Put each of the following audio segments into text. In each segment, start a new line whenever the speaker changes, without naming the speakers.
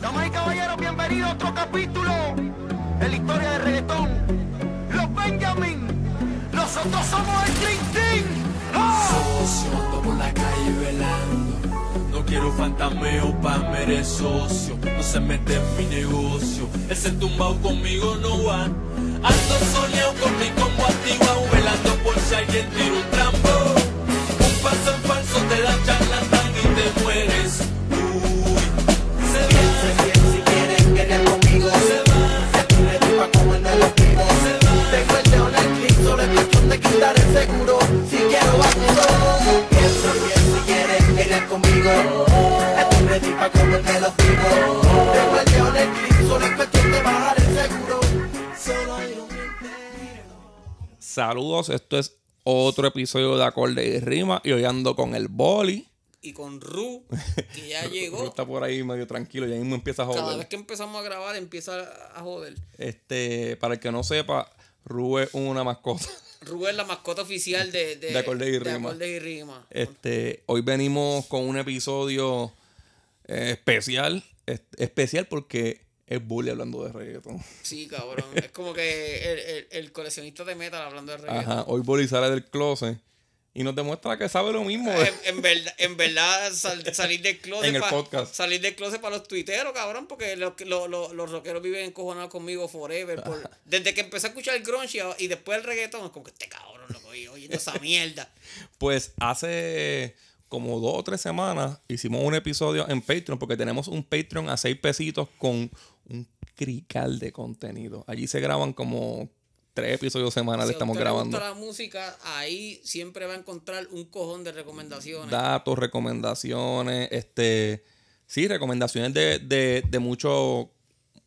Damas y caballeros, bienvenidos a otro capítulo en la historia del reggaetón. Los Benjamin, nosotros somos el Dream Team. ¡Ah!
socio, ando por la calle velando. No quiero fantameo pa' mere socio. No se mete en mi negocio. Ese tumbao conmigo no va. Ando soñado con mi combo. Velando por si alguien tira un trampo. Un paso en falso te da charlatán y te mueres.
Seguro. Si quiero vacuno, piensa bien si quieren querer conmigo. Estoy ready pa' comerme los vivos. Tengo el en el clip, solo es cuestión de bajar el seguro. Solo hay un.
Saludos, esto es otro episodio de Acorde y Rima. Y hoy ando con el boli.
y con Ru, que ya
Ru
llegó.
está por ahí medio tranquilo, ya mismo empieza a
Cada
joder.
vez que empezamos a grabar empieza a joder.
Este, para el que no sepa, Ru es una mascota.
Ru es la mascota oficial de,
De Acordes y Rima.
Acordes y Rima.
Este, hoy venimos con un episodio eh, especial. Es- especial porque es bully hablando de reggaeton.
Sí, cabrón. es como que el, el- el coleccionista de metal hablando de reggaetón.
Ajá, hoy bully sale del closet y nos demuestra que sabe lo mismo.
En, en verdad, en verdad sal- salir del closet
En el
pa-
podcast.
salir del closet para los tuiteros, cabrón, porque los, los, los, los rockeros viven encojonados conmigo forever. por- desde que empecé a escuchar el grunge y, y después el reggaetón, es como que este cabrón lo oye, oyendo esa mierda.
Pues hace como dos o tres semanas hicimos un episodio en Patreon porque tenemos un Patreon a seis pesitos con un crical de contenido. Allí se graban como tres episodios semanales,
Si
estamos grabando.
gusta la música, ahí siempre va a encontrar un cojón de recomendaciones.
Datos, recomendaciones, este, sí, recomendaciones de, de, de muchos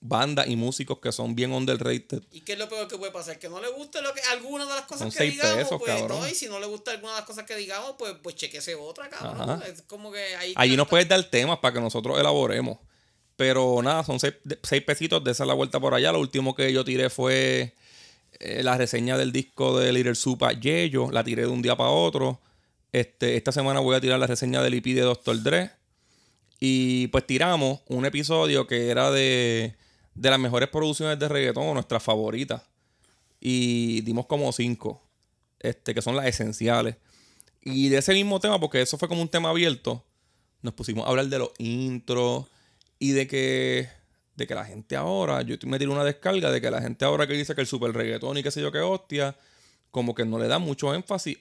bandas y músicos que son bien underrated.
¿Y qué es lo peor que puede pasar? Que no le guste lo que, alguna de las cosas
Son
que digamos,
pesos,
pues
cabrón.
no, y si no le gusta alguna de las cosas que digamos, pues, pues chequese otra, cabrón.
Ajá.
Es como que ahí.
Allí nos puedes dar temas para que nosotros elaboremos. Pero nada, son seis, seis pesitos de esa la vuelta por allá. Lo último que yo tiré fue eh, la reseña del disco de Little Supa Yeyo. La tiré de un día para otro. Este, esta semana voy a tirar la reseña del EP de Dr. Dre. Y pues tiramos un episodio que era de, de las mejores producciones de reggaetón, nuestras favoritas. Y dimos como cinco, este, que son las esenciales. Y de ese mismo tema, porque eso fue como un tema abierto, nos pusimos a hablar de los intros y de que, de que la gente ahora, yo me tiré una descarga de que la gente ahora que dice que el super reggaetón y qué sé yo qué hostia, como que no le da mucho énfasis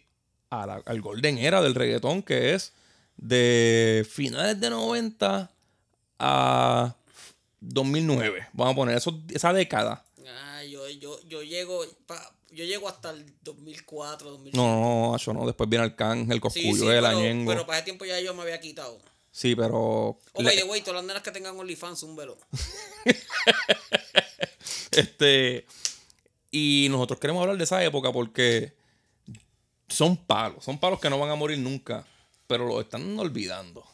a la- al golden era del reggaetón, que es de finales de 90 a 2009. Vamos a poner eso, esa década.
Ah, yo, yo, yo llego. pa- yo llego hasta el 2004, 2005.
No, no, eso no. Después viene Arcángel,
Sí,
Coscuyo,
sí,
el
pero,
Añengo.
pero para ese tiempo ya yo me había quitado.
Sí, pero.
Oh, by the way, todas las nenas que tengan OnlyFans, un velo.
Este. Y nosotros queremos hablar de esa época porque son palos. Son palos que no van a morir nunca. Pero lo están olvidando.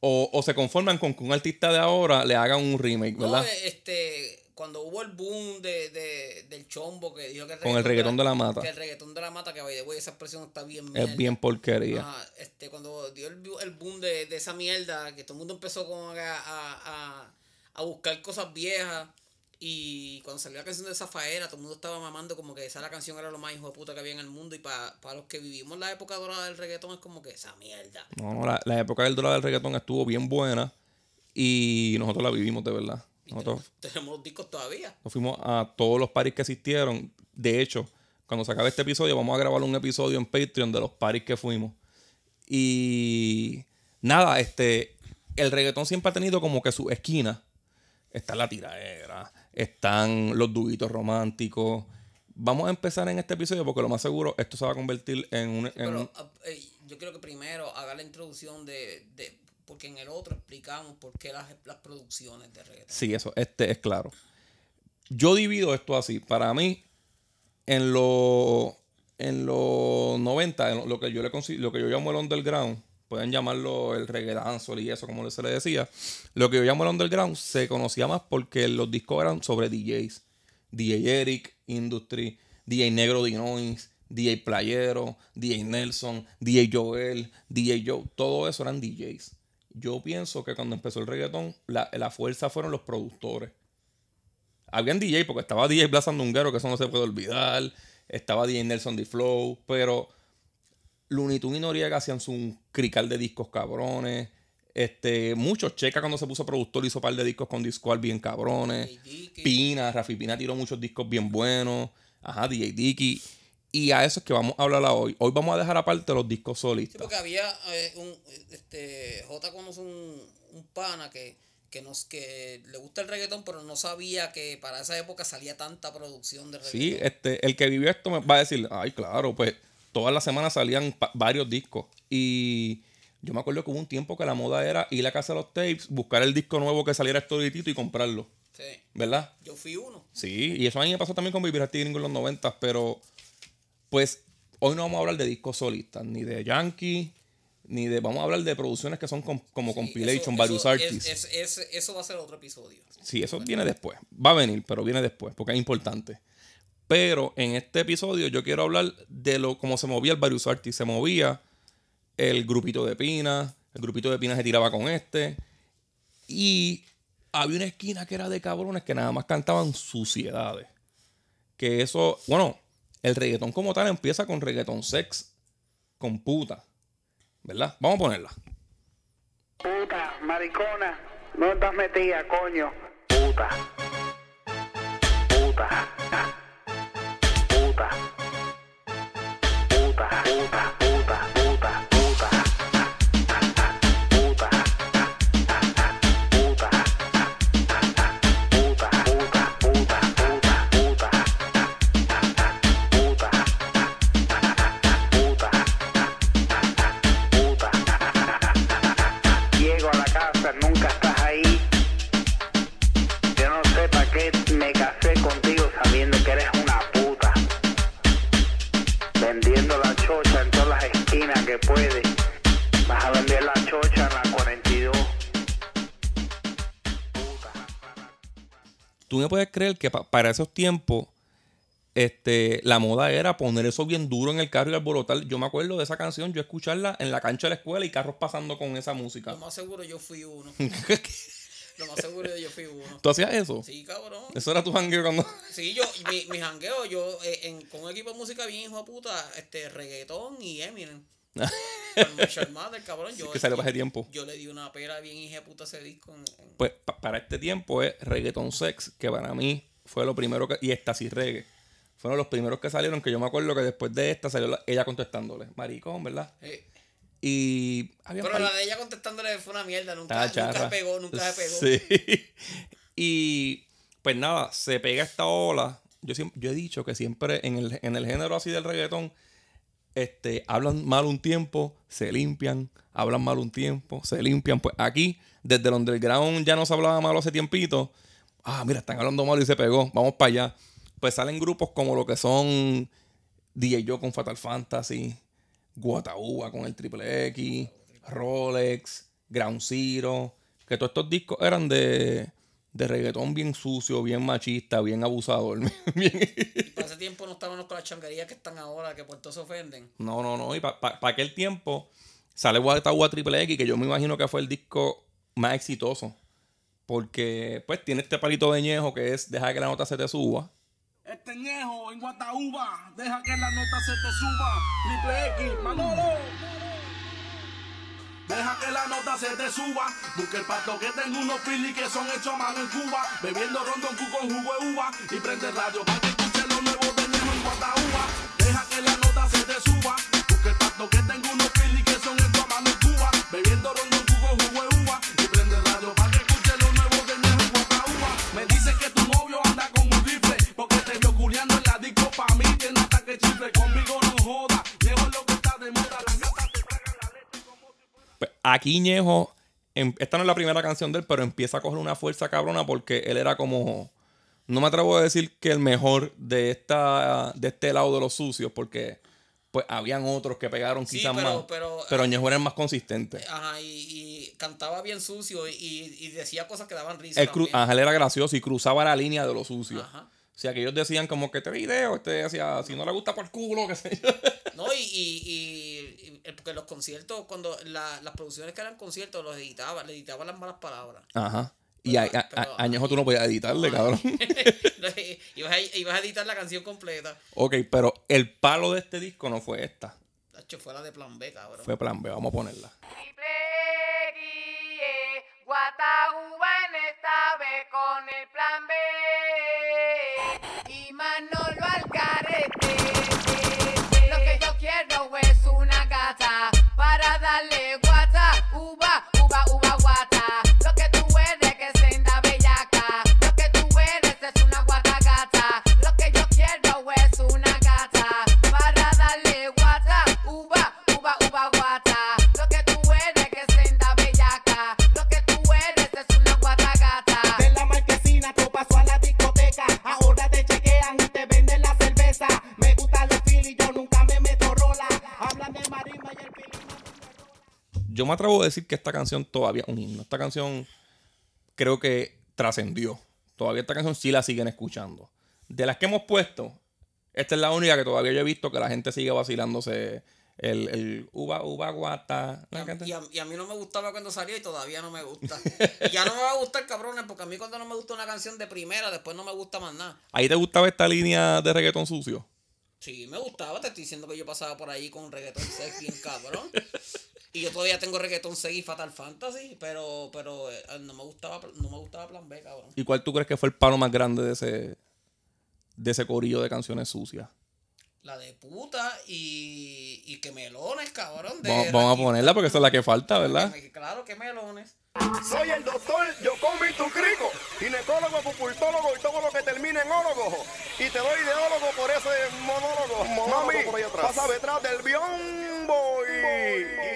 O, o se conforman con que un artista de ahora le haga un remake,
No,
¿verdad?
eh, este, cuando hubo el boom de, de, del chombo que dijo que
Con el reggaetón de la mata.
Que el reggaetón de la mata, que way, esa expresión está bien
es
mierda.
bien porquería.
Ajá, este, cuando dio el, el boom de, de esa mierda, que todo el mundo empezó como a, a, a, buscar cosas viejas. Y cuando salió la canción de Zafaera, todo el mundo estaba mamando como que esa la canción era lo más hijo de puta que había en el mundo. Y para los que vivimos la época dorada del reggaetón es como que esa mierda.
No, no, la, la época del dólar del reggaetón estuvo bien buena. Y nosotros la vivimos de verdad.
Y tenemos, tenemos los discos todavía.
nos fuimos a todos los paris que existieron. De hecho, cuando se acabe este episodio, vamos a grabar un episodio en Patreon de los paris que fuimos. Y nada, este, el reggaetón siempre ha tenido como que su esquina. Está la tiraera, están los dubitos románticos. Vamos a empezar en este episodio porque lo más seguro esto se va a convertir en un... en
Pero
un-
ah, eh, yo creo que primero haga la introducción de, de- Porque en el otro explicamos por qué las, las producciones de reggaetón.
Sí, eso, este es claro. Yo divido esto así. Para mí, en los en los 90, en lo que yo le lo que yo llamo el underground, pueden llamarlo el reggae dancehall y eso, como se le decía. Lo que yo llamo el underground se conocía más porque los discos eran sobre DJs. DJ Eric, Industry, DJ Negro Dinois, DJ Playero, DJ Nelson, DJ Joel, DJ Joe, todo eso eran DJs. Yo pienso que cuando empezó el reggaetón, la, la fuerza fueron los productores. Habían DJ, porque estaba DJ Blas Sandunguero, que eso no se puede olvidar. Estaba DJ Nelson D. Flow, pero Looney Tunes y Noriega hacían su crical de discos cabrones. Este, muchos Checa cuando se puso productor hizo un par de discos con Discord bien cabrones. Pina, Rafi Pina tiró muchos discos bien buenos. Ajá, DJ Dicky. Y a eso es que vamos a hablar hoy. Hoy vamos a dejar aparte los discos
Sí,
solistas.
porque había eh, un. Este, J conoce un, un pana que, que, nos, que le gusta el reggaetón, pero no sabía que para esa época salía tanta producción de reggaetón.
Sí, este, el que vivió esto me va a decir, ay, claro, pues todas las semanas salían varios discos. Y yo me acuerdo que hubo un tiempo que la moda era ir a casa de los tapes, buscar el disco nuevo que saliera estolitito y comprarlo.
Sí.
¿Verdad?
Yo fui uno.
Sí, y eso a mí me pasó también con Vivir Gringo en los 90, pero pues hoy no vamos a hablar de discos solistas, ni de Yankee, ni de. Vamos a hablar de producciones que son com- como
Sí,
compilation,
eso-
varios
eso,
artists.
es- es- es- eso va a ser otro episodio.
Sí, eso viene después. Va a venir, pero viene después, porque es importante. Pero en este episodio yo quiero hablar de lo cómo se movía el Various Artists. Se movía el grupito de Pina, el grupito de Pina se tiraba con este. Y había una esquina que era de cabrones que nada más cantaban suciedades. Que eso, bueno, el reggaetón como tal empieza con reggaetón sex, con puta. ¿Verdad? Vamos a ponerla.
Puta, maricona, no estás metida, coño. Puta. Puta. Puedes
creer que pa- para esos tiempos este, la moda era poner eso bien duro en el carro y alborotar. Yo me acuerdo de esa canción, yo escucharla en la cancha de la escuela y carros pasando con esa música.
Lo más seguro yo fui uno. Lo más seguro yo fui uno.
¿Tú hacías eso?
Sí, cabrón.
Eso era tu jangueo cuando...
Sí, yo, mi, mi jangueo, yo eh, en, con un equipo de música bien hijo de puta, este, reggaetón y Eminem. Mathers, cabrón. Yo,
que salió para ese tiempo.
Yo le di una pera bien hija de puta ese disco. en- en-
Pues pa- para este tiempo es Reggaeton Sex, que para mí fue lo primero que... Y Éxtasis Reggae. Fueron los primeros que salieron, que yo me acuerdo que después de esta salió la- ella contestándole. Maricón, ¿verdad?
eh,
Y... había
pero la de ella contestándole fue una mierda. Nunca,
Estaba
nunca pegó, nunca se pegó.
Sí. Y pues nada, se pega esta ola. Yo, siem- yo he dicho que siempre en el, en el género así del reggaetón, este, hablan mal un tiempo, se limpian, hablan mal un tiempo, se limpian. Pues aquí, desde el underground ya no se hablaba malo hace tiempito. Ah, mira, están hablando mal y se pegó, vamos para allá. Pues salen grupos como lo que son DJ Yo con Fatal Fantasy, Guataúba con el Triple X, Rolex, Ground Zero, que todos estos discos eran de, de reggaetón bien sucio, bien machista, bien abusador. bien-
Para ese tiempo no estábamos con las changuerías que están ahora, que por todo se ofenden.
no, no, no. Y para aquel tiempo sale Guataúba Triple X, que yo me imagino que fue el disco más exitoso. Porque pues tiene este palito de ñejo que es deja que la nota se te suba.
Este ñejo en Guataúba, deja que la nota se te suba. Triple X, Manolo. Deja que la nota se te suba. Busca el pato que tengo unos phillies que son hechos a mano en Cuba. Bebiendo rondón cu con jugo de uva. Y prende radio para que escuche lo nuevo de Ñejo en Guataúba. Deja que la nota se te suba. Busca el pato que tengo unos phillies que
aquí Ñejo, em- esta no es la primera canción de él, pero empieza a coger una fuerza cabrona porque él era como. No me atrevo a decir que el mejor de esta de este lado de los sucios, porque pues habían otros que pegaron
Sí,
quizás
pero-
más.
pero-
pero Ñejo era el más consistente.
Ajá, y, y cantaba bien sucio y, y decía cosas que daban risa.
Él
también.
Ángel era gracioso y cruzaba la línea de lo sucio.
Ajá.
O sea, que ellos decían como que este video, este decía, si no le gusta por culo, que sé yo.
No, y, y, y- y- porque los conciertos, cuando la- las producciones que eran conciertos, los editaba, le editaban las malas palabras.
Ajá. Y a, a- a-
Pero-
añejo tú no podías editarle, cabrón.
ibas, a, ibas a editar la canción completa.
ok, pero el palo de este disco no fue esta.
Fue la de plan B, cabrón.
Fue plan B, vamos a ponerla.
Guataúba en esta vez con el plan B. Y Manolo Alcarete. Lo que yo quiero es una gata para darle Yo
me
atrevo a decir que esta canción todavía un himno. Esta canción creo que trascendió. Todavía esta canción sí la siguen escuchando. De las que hemos puesto, esta es la única que todavía yo he visto que la gente sigue vacilándose el, el uva, uva, guata.
Y
¿La
a,
gente?
y a- y a mí no me gustaba cuando salió y todavía no me gusta. Y ya no me va a gustar, cabrones, porque a mí cuando no me gusta una canción de primera, después no me gusta más nada.
¿Ahí te gustaba esta línea de reggaetón sucio?
Sí, me gustaba, te estoy diciendo que yo pasaba por ahí con reggaetón 6 bien cabrón. Y yo todavía tengo reggaetón 6 y Fatal Fantasy, pero, pero eh, no me gustaba, no me gustaba Plan B, cabrón.
¿Y cuál tú crees que fue el palo más grande de ese, de ese corillo de canciones sucias?
La de puta y, y que melones, cabrón. De
Vamos, vamos a ponerla porque esa es la que falta, ¿verdad?
Claro, que melones.
Soy el doctor Yocomi Tucrico, ginecólogo, pupultólogo y todo lo que termine en ólogo. Y te doy ideólogo por ese monólogo. Mami, por ahí atrás. pasa detrás del biombo y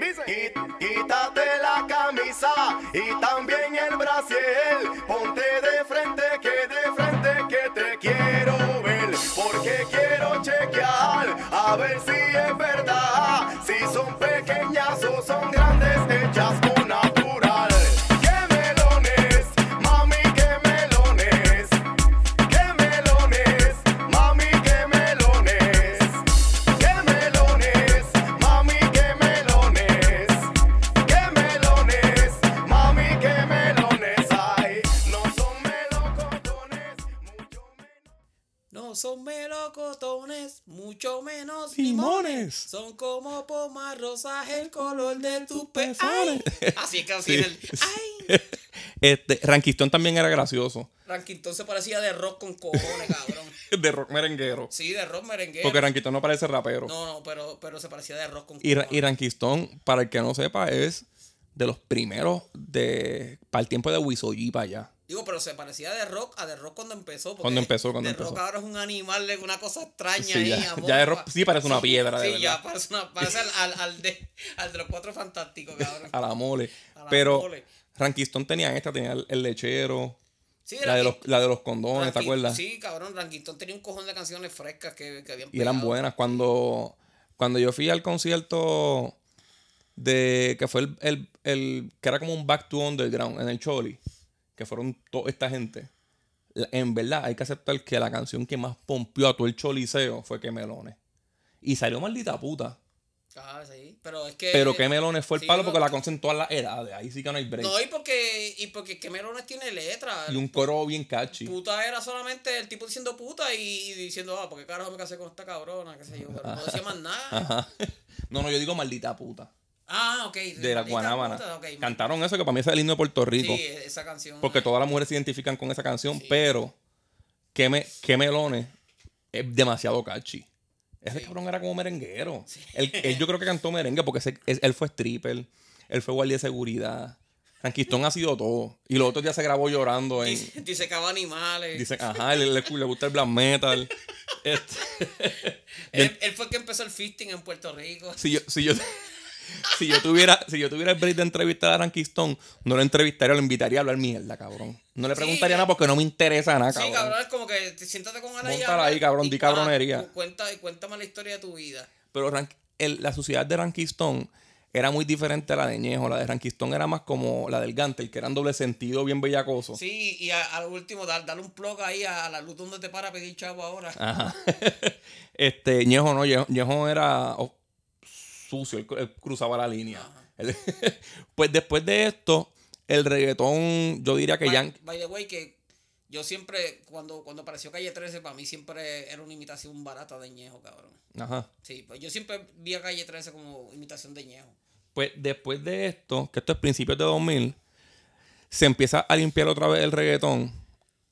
dice, "Qui- quítate la camisa y también el brasier. Ponte de frente, que de frente que te quiero ver. Porque quiero chequear a ver si es verdad. Son melocotones, mucho menos
Limones.
limones. Son como pomas rosas, el color de tus
pezones.
Así que así
Sí.
el. ¡Ay!
Este, Ranquistón también era gracioso.
Ranquistón se parecía de rock con cojones, cabrón.
De rock merenguero.
Sí, de rock merengue.
Porque Ranquistón no parece rapero.
No, no, pero, pero se parecía de rock con
Y,
cojones.
y Ranquistón, para el que no sepa, es de los primeros de para el tiempo de Wisoyi para allá.
Digo, pero se parecía de rock a de rock cuando empezó.
Cuando empezó, cuando empezó.
rock ahora es un animal, una cosa extraña
Sí,
ahí.
ya-
amorfa.
ya de rock sí parece una piedra, de
Sí, ya
verdad.
parece, una, parece al, al, al de, al de los cuatro fantásticos, cabrón.
A la mole.
A la
Pero
mole.
Ranquistón tenía esta, tenía el, el lechero,
Sí,
la de, los, la de los condones, ¿te acuerdas?
Sí, cabrón, Ranquistón tenía un cojón de canciones frescas que, que habían
Y eran buenas. Cuando, cuando yo fui al concierto de que fue el, el- el- que era como un back to underground en el Choli, que fueron toda esta gente. En verdad, hay que aceptar que la canción que más pompió a todo el choliseo fue Que Melones. Y salió maldita puta.
Ah, sí. Pero es que.
Pero Que Melones fue el
sí,
palo porque la conocen todas las edades. Ahí sí que no hay break.
No, y porque, y porque que Melones tiene letra.
y un coro bien catchy.
Puta era solamente el tipo diciendo puta y, y diciendo, ah, ¿por qué carajo me casé con esta cabrona? qué sé yo. Pero no decía más nada.
Ajá. No, no, yo digo maldita puta.
Ah, ok.
De la Guanábana. Cantaron eso que para mí es el himno de Puerto Rico.
Sí, esa canción.
Porque todas las mujeres se identifican con esa canción, pero que, me, que melones es demasiado catchy. Ese cabrón era como merenguero. Él, él yo creo que cantó merengue porque ese- él fue stripper, él fue guardia de seguridad. Franquistón ha sido todo. Y los otros días se grabó llorando en.
Dice, dice cava animales.
Dicen, ajá, le, le- le gusta el black metal. Este,
él, él fue el que empezó el fisting en Puerto Rico.
si yo, si yo, si yo tuviera, si yo tuviera el break de entrevistar a Franquistón, no lo entrevistaría, lo invitaría a hablar mierda, cabrón. No le preguntaría nada porque no me interesa nada,
Sí,
cabrón.
cabrón, es como que te siéntate con Ana
ahí, cabrón,
y-
di cabronería.
ah, cu- cuenta, cuéntame la historia de tu vida.
Pero Rank- el- la sociedad de Ranquistón era muy diferente a la de Ñejo. La de Rankistón era más como la del Gantel, que era en doble sentido, bien bellacoso.
Sí, y al último, dar, darle un plug ahí a la luz donde te para a pedir chavo ahora.
Ajá. este, Ñejo no, Ñejo, Ñejo era sucio, él, él cruzaba la línea. Él- pues después de esto, el reggaetón, yo diría que
by,
ya.
by the way, que yo siempre, cuando, cuando apareció Calle 13, para mí siempre era una imitación barata de Ñejo, cabrón.
Ajá.
Sí, pues yo siempre vi a Calle 13 como imitación de Ñejo.
Pues después de esto, que esto es principios de 2000, se empieza a limpiar otra vez el reggaetón.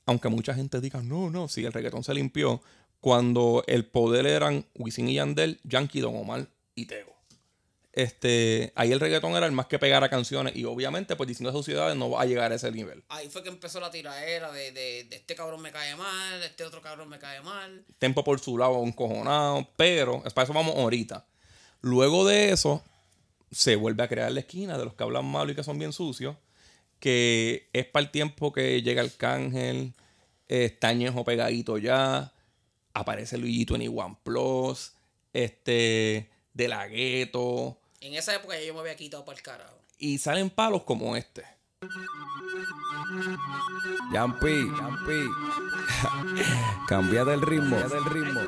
Aunque mucha gente diga, no, no, sí, el reggaetón se limpió. Cuando el poder eran Wisin y Yandel, Yankee, Don Omar y Tego. Este, ahí el reggaetón era el más que pegar a canciones. Y obviamente, pues distintas sociedades no va a llegar a ese nivel.
Ahí fue que empezó la tiraera de, de, de este cabrón me cae mal, este otro cabrón me cae mal.
Tempo por su lado, un cojonado. Pero, para eso vamos ahorita. Luego de eso, se vuelve a crear la esquina de los que hablan malo y que son bien sucios. Que es para el tiempo que llega el cángel, está Ñejo pegadito ya, aparece Luigi en One Plus, este, De La Gueto,
En esa época ya yo me había quitado para el carajo.
y salen palos como este.
Yampi, Yampi. Cambia del ritmo, del ritmo.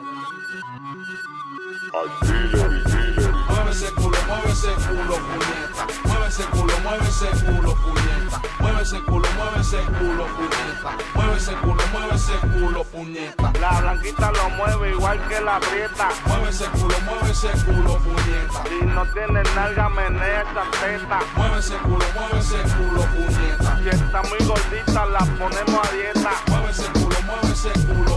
Mueve ese culo, mueve ese culo, puñeta. Mueve ese culo, mueve ese culo, puñeta. Mueve ese culo, mueve ese culo, puñeta. Mueve ese culo, mueve ese culo, puñeta.
La blanquita lo mueve igual que la prieta.
Mueve ese culo, mueve ese culo, puñeta.
Si no tiene nalga, menea esa teta.
Mueve ese culo, mueve ese culo, puñeta.
Si está muy gordita, la ponemos a dieta.
Mueve ese culo, mueve ese culo,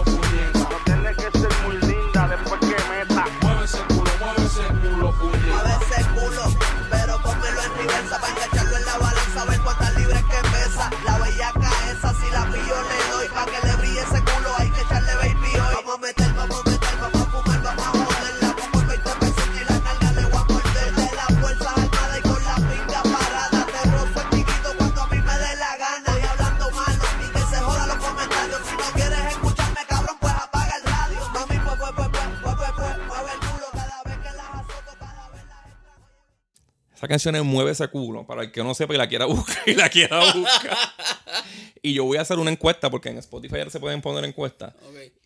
Esa
canción es Mueve ese culo, para el que no sepa y la quiera buscar y la quiera buscar. y yo voy a hacer una encuesta, porque en Spotify ya se pueden poner encuestas.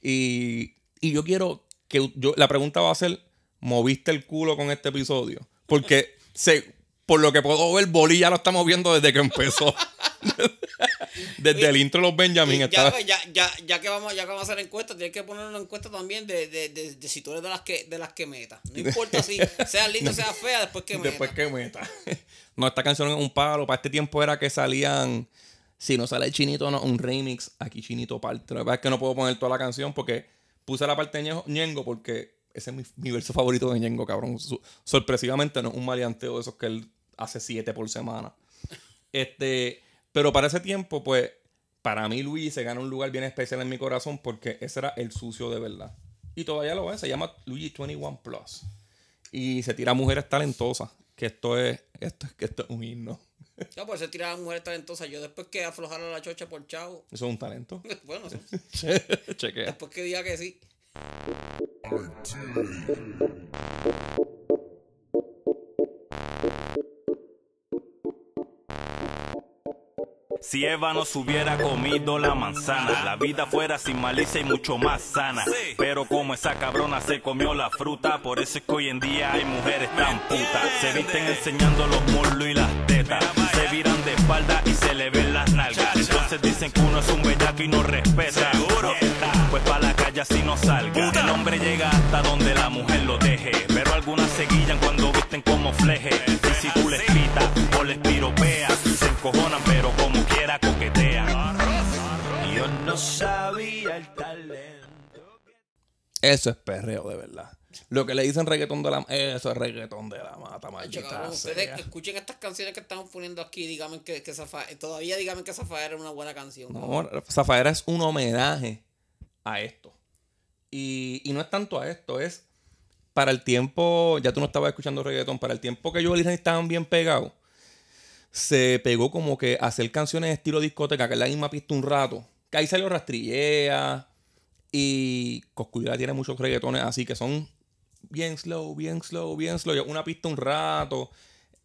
Y, y yo quiero que yo, la pregunta va a ser: ¿moviste el culo con este episodio? Porque se, por lo que puedo ver, Boli ya lo estamos viendo desde que empezó. desde el intro de los Benjamin
Y
estaba.
ya, ya, ya, ya que vamos, ya que vamos a hacer encuestas, tienes que poner una encuesta también de, de, de, de si tú eres de las que, de las que meta. No importa si sea linda o sea fea, después que meta.
Después que meta. no, esta canción es un palo. Para este tiempo era que salían. Si no sale Chinito, no, un remix. Aquí Chinito parte. La verdad es que no puedo poner toda la canción porque puse la parte de Ñengo- porque ese es mi, mi verso favorito de Ñengo, cabrón. Sorpresivamente no es un maleanteo de esos que él hace siete por semana. Este, pero para ese tiempo, pues, para mí Luis se gana un lugar bien especial en mi corazón porque ese era el sucio de verdad. Y todavía lo es, se llama Luigi 21 Plus. Y se tira a mujeres talentosas. Que esto es, esto, es- que esto es un himno.
Ya, por eso tiraba a mujeres talentosas. Yo después que aflojara la chocha por chavo.
Eso es un talento.
Bueno, sí.
Chequea.
después que diga que sí.
Si Eva no se hubiera comido la manzana, la vida fuera sin malicia y mucho más sana. Pero como esa cabrona se comió la fruta, por eso es que hoy en día hay mujeres tan putas. Se visten enseñando los muslos y las tetas, se viran de espalda y se le ven las nalgas. Entonces dicen que uno es un bellaco y no respeta. Pues pa' la calle así no salga. El hombre llega hasta donde la mujer lo deje, pero algunas se guillan cuando visten como fleje. Y si tú les pitas pero como quiera coquetean. Yo no sabía el talento.
Eso es perreo de verdad. Lo que le dicen reggaetón de la Eso es reggaetón de la mata, sea.
ustedes escuchen estas canciones que estamos poniendo aquí. Díganme que, que Zafa- todavía díganme que Zafaera es una buena canción.
No, Zafaera es un homenaje a esto. Y, y no es tanto a esto, es para el tiempo, ya tú no estabas escuchando reggaetón, para el tiempo que yo y estaban bien pegados, se pegó como que a hacer canciones de estilo discoteca, que es la misma pista un rato. Que ahí salió Rastrillea y Coscuyola tiene muchos reggaetones así que son bien slow, bien slow, bien slow. Una pista un rato.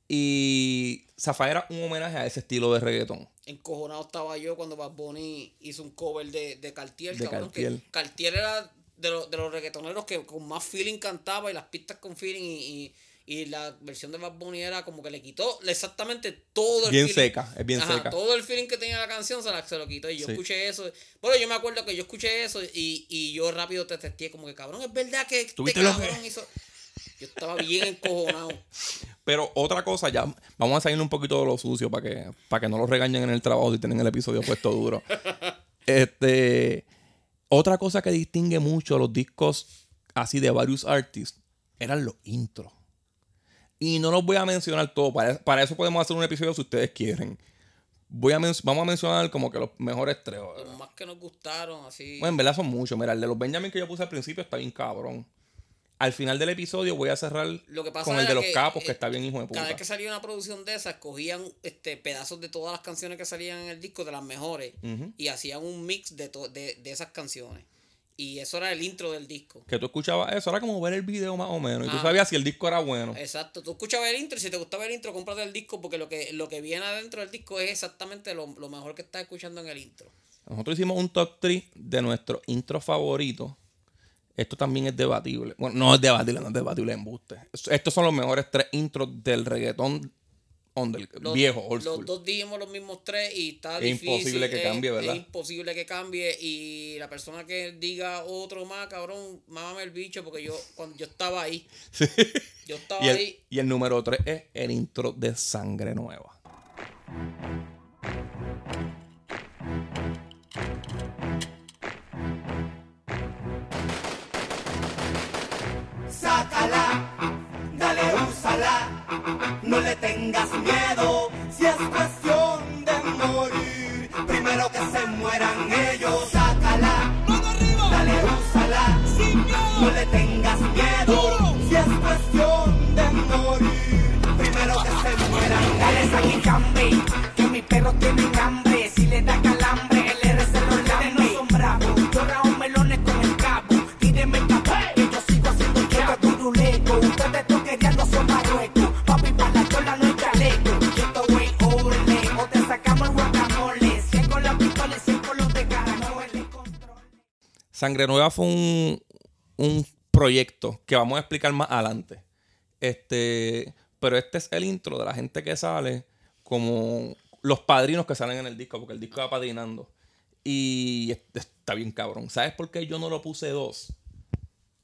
Y Zafaera un homenaje a ese estilo de reggaetón.
Encojonado estaba yo cuando Bad Bunny hizo un cover de, de Cartier.
De
cabrón,
Cartier.
Que Cartier era de, los- de los reggaetoneros que con más feeling cantaba y las pistas con feeling y, y, y la versión de Bad Bunny era como que le quitó exactamente todo el
Bien
feeling.
seca, es bien
Ajá,
seca.
Todo el feeling que tenía la canción se, la, se lo quitó. Y yo
Sí.
escuché eso. Bueno, yo me acuerdo que yo escuché eso y, y yo rápido te testé como que cabrón, es verdad que este
¿Tuviste lo
cabrón
que-
hizo. Yo estaba bien encojonado.
Pero otra cosa, ya vamos a salir un poquito de lo sucio para que, para que no lo regañen en el trabajo si tienen el episodio puesto duro. este, otra cosa que distingue mucho los discos así de varios artists eran los intros. Y no los voy a mencionar todos, para, para eso podemos hacer un episodio si ustedes quieren. Voy a vamos a mencionar como que los mejores tres.
Los más que nos gustaron, así.
Bueno, en verdad son muchos. Mira, el de los Benjamin que yo puse al principio está bien cabrón. Al final del episodio voy a cerrar
Lo que pasa
con el de los
que,
capos, que
eh,
está bien hijo de puta.
Cada vez que salía una producción de esas, cogían este, pedazos de todas las canciones que salían en el disco, de las mejores, y hacían un mix de, de, de esas canciones. Y eso era el intro del disco.
Que tú escuchabas eso, era como ver el video más o menos. Y tú sabías si el disco era bueno.
Exacto, tú escuchabas el intro y si te gustaba el intro, cómprate el disco porque lo que, lo que viene adentro del disco es exactamente lo, lo mejor que estás escuchando en el intro.
Nosotros hicimos un top 3 de nuestros intros favoritos. Esto también es debatible. Bueno, no es debatible, no es debatible, embuste. Estos son los mejores tres intros del reggaetón the-
Los-
viejo, old
Los dos dijimos los mismos tres y está
Es
difícil.
imposible que
es-
cambie, ¿verdad?
Es imposible que cambie y la persona que diga otro más, cabrón, mámame el bicho porque yo cuando yo estaba ahí. Yo estaba
Y el,
ahí.
y el número 3 es el intro de Sangre Nueva.
No le tengas miedo, si es cuestión de morir, primero que se mueran ellos. Sácala, dale, úsala, no le tengas miedo, si es cuestión de morir, primero que se mueran Dale saquicambe, que mis perros tienen hambre,
Sangre Nueva fue un, un proyecto que vamos a explicar más adelante. Este, pero este es el intro de la gente que sale como los padrinos que salen en el disco, porque el disco va padrinando. Y es- está bien cabrón. ¿Sabes por qué yo no lo puse dos?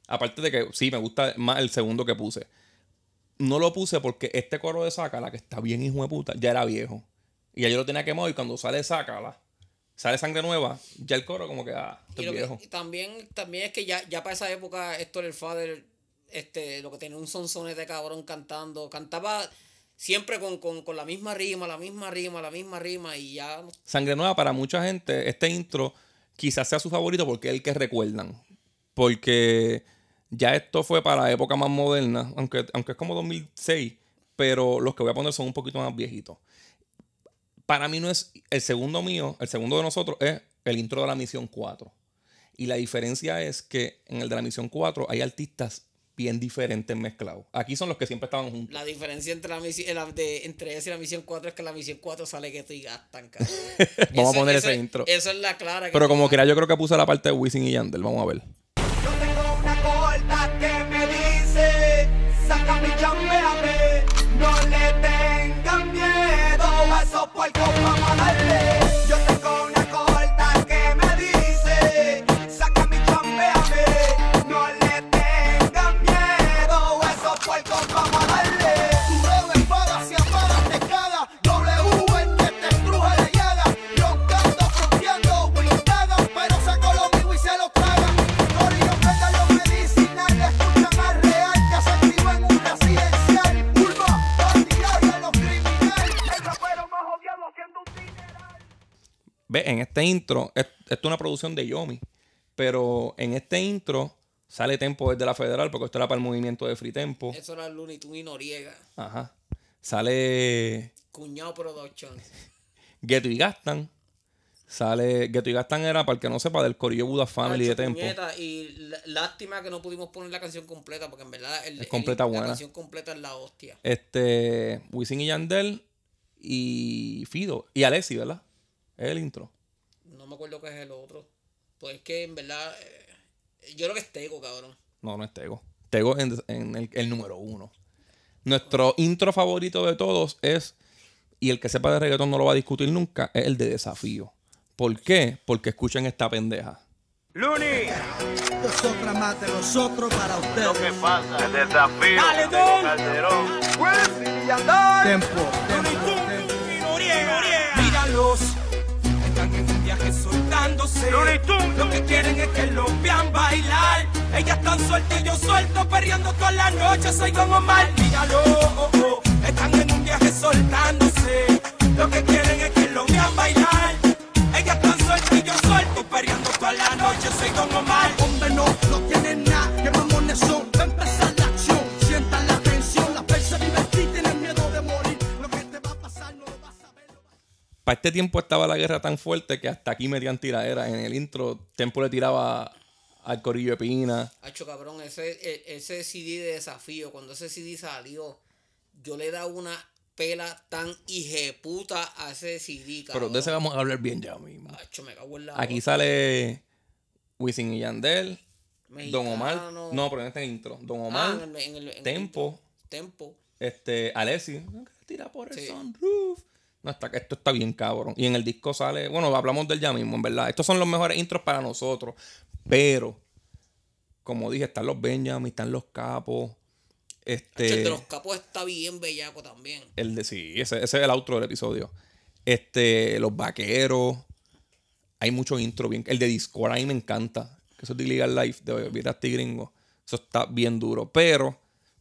Aparte de que sí, me gusta más el segundo que puse. No lo puse porque este coro de Sácala, que está bien hijo de puta, ya era viejo. Y ya yo lo tenía quemado y cuando sale Sácala, sale Sangre Nueva, ya el coro como que, ah,
Y, lo
viejo.
también, también es que ya, ya para esa época Héctor el Father, este, lo que tenía un sonsonete cabrón cantando, cantaba siempre con, con, con la misma rima, la misma rima, la misma rima y ya
Sangre Nueva para mucha gente, este intro quizás sea su favorito porque es el que recuerdan. Porque ya esto fue para la época más moderna, aunque, aunque es como 2006, pero los que voy a poner son un poquito más viejitos. Para mí no es el segundo mío, el segundo de nosotros es el intro de la misión 4. Y la diferencia es que en el de la misión 4 hay artistas bien diferentes mezclados. Aquí son los que siempre estaban juntos.
la diferencia entre la misión, entre esa y la misión 4 es que la misión 4 sale que y gastan, cabrón.
Vamos
Eso-
a poner
eso
ese
es-
intro.
Eso es la clara. que
Pero como quiera, yo creo que puse la parte de Wisin y Yandel. Vamos a ver.
Yo tengo una corta que me a esos puercos, vamos
Ve, en este intro, es- esto es una producción de Yomi, pero en este intro sale Tempo desde la Federal, porque esto era para el movimiento de Free Tempo.
Eso era Looney Tunes y Noriega.
Ajá. Sale
Cuñado Productions.
Ghetto y Gastan. Sale. Geto y Gastán era, para el que no sepa, del Corillo Buda Family de Tempo.
puñeta, y la- lástima que no pudimos poner la canción completa, porque en verdad el-
Es
el-
completa
la
buena.
canción completa es la hostia.
Este. Wisin y Yandel. Y Fido. Y Alessi, ¿verdad? Es el intro.
No me acuerdo qué es el otro. Pues es que en verdad, eh, yo creo que es Tego, cabrón.
No, no es Tego. Tego en, en el, el número uno. Nuestro intro favorito de todos es, y el que sepa de reggaetón no lo va a discutir nunca, es el de desafío. ¿Por qué? Porque escuchen esta pendeja.
Nosotras más de nosotros para ustedes. Lo que
pasa, el desafío.
Dale, Don.
Calderón.
Tempo, tempo,
Míralos, están soltándose. Lo que quieren es que los vean bailar. Ellas están sueltas y yo suelto, perreando toda la noche. Soy Don Omar, míralo. oh, oh. Están en un viaje soltándose. Lo que quieren es que los vean bailar. Ellas están sueltas y yo suelto, perreando toda la noche. Soy Don Omar.
Para este tiempo estaba la guerra tan fuerte que hasta aquí metían tiraderas. En el intro, Tempo le tiraba al corillo de Pina.
Hacho, cabrón, ese, e- ese CD de desafío, cuando ese CD salió, yo le daba una pela tan hijeputa a ese CD, cabrón.
Pero de ese vamos a hablar bien ya mismo.
Hacho, me cago en la
Aquí sale Wisin y Yandel,
Mexicano.
Don Omar. No, pero en este intro. Don Omar,
Ah, en el- en el- en el
Tempo.
Tempo.
este, Alessi. Tira por el
Sí.
sunroof. No, está, esto está bien cabrón. Y en el disco sale, bueno, hablamos del ya mismo, en verdad. Estos son los mejores intros para nosotros. Pero, como dije, están los Benjamin, están los capos. Este.
el de los capos está bien bellaco también.
El de sí, ese, ese es el outro del episodio. Este, los vaqueros. Hay muchos intros bien. El de Discord a mí me encanta. Eso es de Illegal Life, de Virasti Gringo. Eso está bien duro. Pero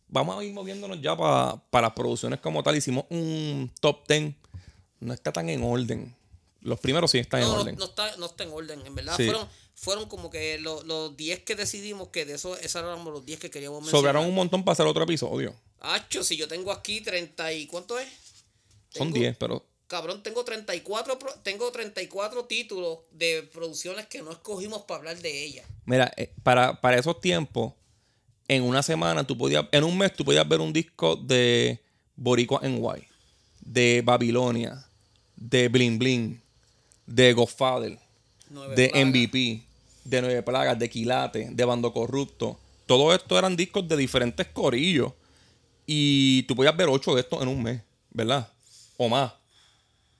vamos a ir moviéndonos ya para las producciones como tal. Hicimos un top 10. No está tan en orden. Los primeros sí están en
No,
orden.
no está, no está en orden, en verdad.
Sí.
Fueron, fueron como que los, los 10 que decidimos que de eso, esos eran los 10 que queríamos mencionar.
Sobraron un montón para hacer otro episodio.
Hacho, si yo tengo aquí 30 y... ¿Cuánto es?
Son
Tengo-
10, pero
Cabrón, tengo 34, pro- tengo 34 títulos de producciones que no escogimos para hablar de ellas.
Mira, eh, para, para esos tiempos, en una semana tú podías, en un mes tú podías ver un disco de Boricua NY, de Babilonia, de Bling Bling, de Godfather,
Nueve
de
Plagas.
MVP, de Nueve Plagas, de Quilate, de Bando Corrupto. Todo esto eran discos de diferentes corillos. Y tú podías ver ocho de estos en un mes, ¿verdad? O más.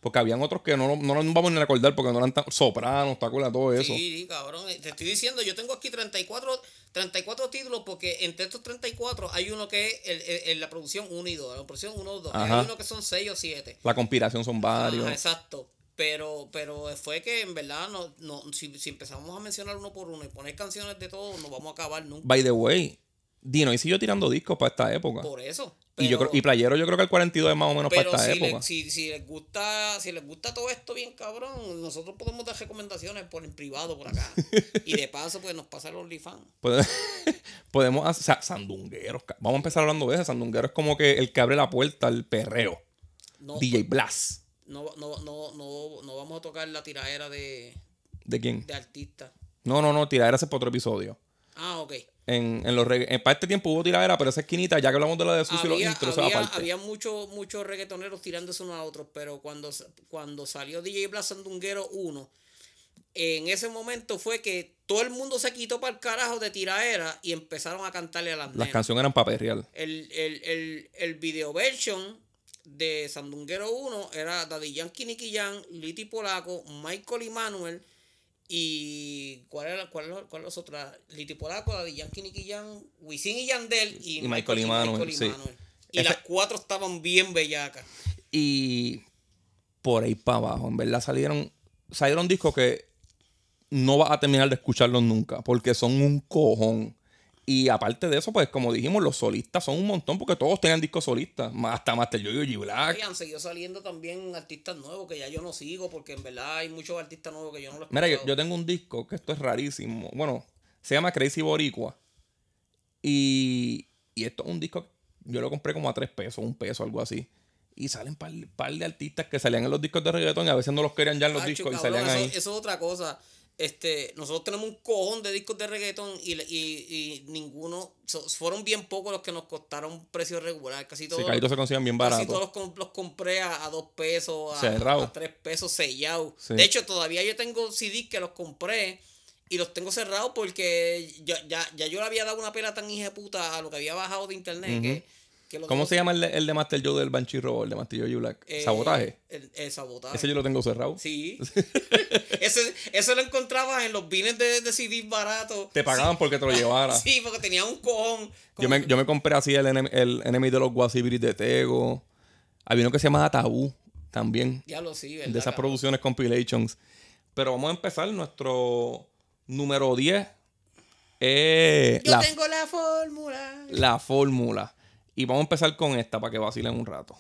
Porque habían otros que no, no vamos ni a recordar porque no eran tan sopranos, taculas, todo eso.
Sí, sí, cabrón. Te estoy diciendo, yo tengo aquí 34, 34 títulos porque entre estos 34 hay uno que es el, el- el- la producción 1 y 2. La producción 1 o 2.
Ajá.
Hay uno que son 6 o 7.
La conspiración son varios.
Ajá, exacto. Pero, pero fue que en verdad no, no, si, si empezamos a mencionar uno por uno y poner canciones de todos, no vamos a acabar nunca.
By the way, Dino y siguió tirando discos para esta época.
Por eso.
Y yo creo, y Playero yo creo que el 42 es más o menos para esta
si, le-
época.
si, si les gusta, si les gusta todo esto bien cabrón, nosotros podemos dar recomendaciones por en privado por acá. y de paso, pues nos pasa el OnlyFans.
Pode- Podemos hacer, o sea, sandungueros. Vamos a empezar hablando de eso. Sandunguero es como que el que abre la puerta al perreo.
No,
DJ Blas.
no, no, no, no, no vamos a tocar la tiradera de,
¿De quién?
de artistas.
No, no, no, tiradera ese para otro episodio.
Ah, ok.
En, en los en- para este tiempo hubo tiradera, pero esa esquinita, ya que hablamos de la de Sucio y los
Había,
esa
había,
aparte.
había muchos muchos reggaetoneros tirándose unos a otros, pero cuando, cuando salió DJ Blas Sandunguero 1, en ese momento fue que todo el mundo se quitó para el carajo de tiraera y empezaron a cantarle a las
Las
nenas.
canciones eran papel real.
El, el, el, el video version de Sandunguero 1 era Daddy Yankee, Nicky Jam, Liti Polaco, Michael y Manuel. Y ¿cuál era cuál, cuál los otros? Liti Polaco, Daddy Yankee, Nicky Jam, Wisin y Yandel y,
Y Michael y Manuel, sí.
Y
Ese-
las cuatro estaban bien bellacas.
Y por ahí para abajo, en verdad salieron, salieron discos que no vas a terminar de escucharlos nunca, porque son un cojón. Y aparte de eso, pues como dijimos, los solistas son un montón, porque todos tenían discos solistas, hasta Master Yo G Black.
Y han seguido saliendo también artistas nuevos que ya yo no sigo, porque en verdad hay muchos artistas nuevos que yo no los
Mira, yo, yo tengo un disco que esto es rarísimo. Bueno, se llama Crazy Boricua. Y, y esto es un disco, yo lo compré como a tres pesos, un peso, algo así. Y salen par, par de artistas que salían en los discos de reggaetón y a veces no los querían ya en los discos y salían
eso,
ahí.
eso es otra cosa. Este, nosotros tenemos un cojón de discos de reggaetón y, y, y ninguno, so- fueron bien pocos los que nos costaron precio regular. Casi todos,
Sí, casi todos se consiguen bien
casi
baratos.
todos los, los compré a, a dos pesos, a,
Cerrado.
a tres pesos sellados.
Sí.
De hecho, todavía yo tengo CDs que los compré y los tengo cerrados porque ya, ya, ya yo le había dado una pela tan puta a lo que había bajado de internet que,
¿Cómo se llama el de, el de Master Joe del Banshee Robot, el de Master Joe Black?
eh,
¿Sabotaje?
El, el sabotaje.
Ese yo lo tengo cerrado.
Sí. Ese, eso lo encontrabas en los bines de, de CDs baratos.
Te pagaban
Sí.
porque te lo llevara.
Sí, porque tenía un cojón.
Yo me, yo me compré así el, enem- el enemy de los Guasibiris de Tego. Había uno que se llamaba Tabú también.
Ya lo sí, ¿verdad?
de esas
cabrón?
producciones compilations. Pero vamos a empezar. Nuestro número 10 es
Yo
la,
tengo la fórmula.
la fórmula. Y vamos a empezar con esta para que vacilen un rato.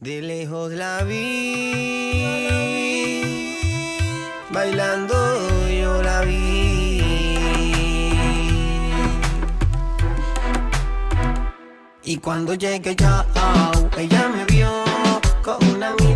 De lejos la vi, bailando yo la vi. Y cuando llegué yo, ella me vio con una mirada,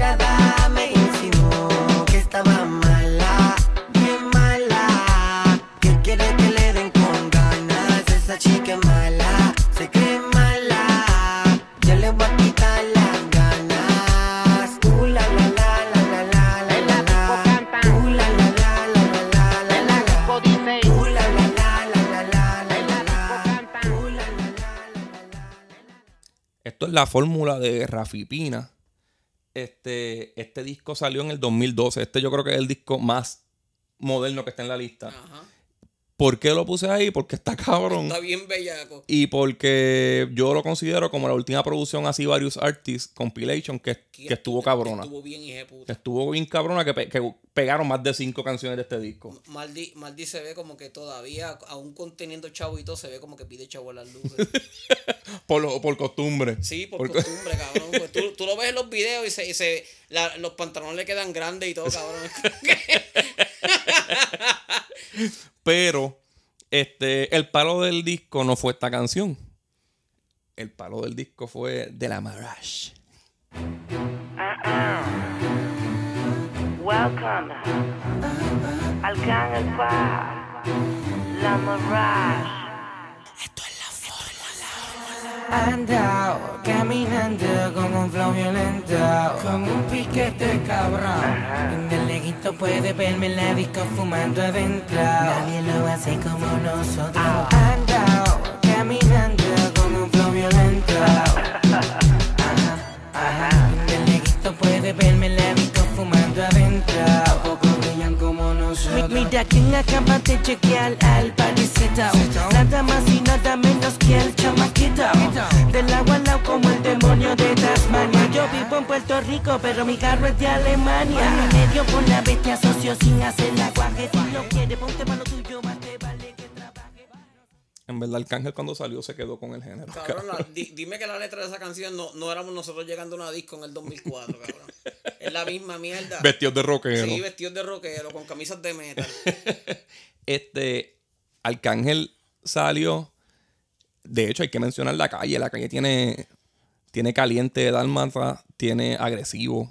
Es la
fórmula de Rafi Pina. Este, este disco salió en el 2012. Este yo creo que es el disco más moderno que está en la lista.
Ajá.
¿Por qué lo puse ahí? Porque está cabrón.
Está bien bellaco.
Y porque yo lo considero como la última producción así varios artists compilation que, que estuvo cabrona.
Estuvo bien hija de puta.
Estuvo bien cabrona que, pe- que pegaron más de cinco canciones de este disco.
Maldi, Maldi se ve como que todavía, aún conteniendo chavo y todo, se ve como que pide chavo en las luces.
Por, lo- por costumbre.
Sí, por,
Por-
costumbre, cabrón. Pues tú, tú lo ves en los videos y, se, y se- la- los pantalones le quedan grandes y todo, cabrón.
Pero este, el palo del disco no fue esta canción. El palo del disco fue de la Marash.
Welcome al Gang La Mirage.
Ando caminando con un flow violento, con un piquete cabrón. De lejito puede verme en la disco fumando adentro. Nadie lo hace como nosotros. Ando caminando con un flow violento. Ajá, ajá. De lejito puede verme en la disco fumando adentro. Tampoco brillan como nosotros. Mira quién acaba de chequear al parisito. Puerto Rico, pero mi carro es de Alemania. En medio por la bestia socio sin hacer aguaje. Si no quiere, ponte mano tuyo, más te vale que trabaje.
En verdad, Arcángel cuando salió se quedó con el género.
Cabrón, la- di- dime que la letra de esa canción no, no éramos nosotros llegando a una disco en el 2004, cabrón. Es la misma mierda.
Vestidos de rockero.
Sí, vestidos de rockero, con camisas de metal.
Este, Arcángel salió. De hecho, hay que mencionar la calle. La calle tiene, tiene caliente de Dálmata, tiene agresivo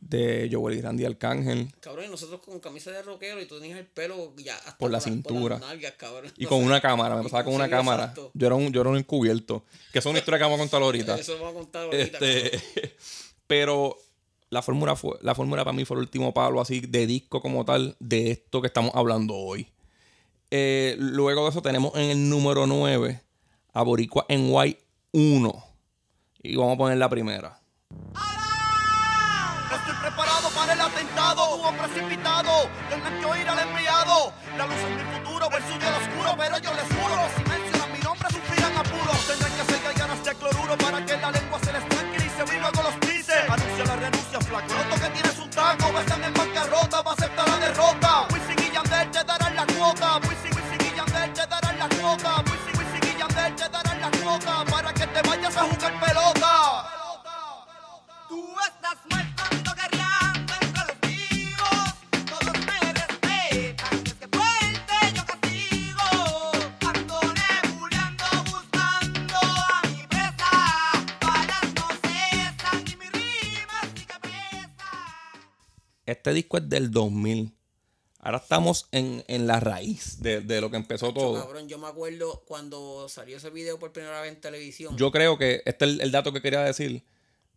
de Joel y Randy Arcángel.
Cabrón, y nosotros con camisa de rockero y tú tenías el pelo ya hasta
Por la cintura.
nalgas, cabrón.
Y con una cámara, me pasaba con una cámara.
exacto.
Yo era un, yo era un encubierto. Que es una historia que vamos a contar ahorita.
Eso lo vamos a contar ahorita.
Este, pero la fórmula fue, la fórmula para mí fue el último palo así de disco como tal de esto que estamos hablando hoy. Eh, luego de eso tenemos en el número 9 a Boricua en White 1. Y vamos a poner la primera.
Estoy preparado para el atentado, hubo precipitado. Tendrán que oír al enviado. La luz es mi futuro, suyo el oscuro, pero yo les juro. Si mencionan mi nombre, sufrirán apuros. Tendrán que hacer ganas de cloruro para que la lengua se les tranquilice y luego los pise. Anuncia la renuncia, flaco. Noto que tienes un taco, están en bancarrota, va a aceptar la derrota. Wisin y Yandel te darán la cuota. Wisin, Wisin y te darán la cuota. Wisin, Wisin y te darán la cuota para que te vayas a jugar pelota.
Este disco es del 2000. Ahora estamos en, en la raíz de, de lo que empezó todo.
Cabrón, yo me acuerdo cuando salió ese video por primera vez en televisión.
Yo creo que, este es el, el dato que quería decir.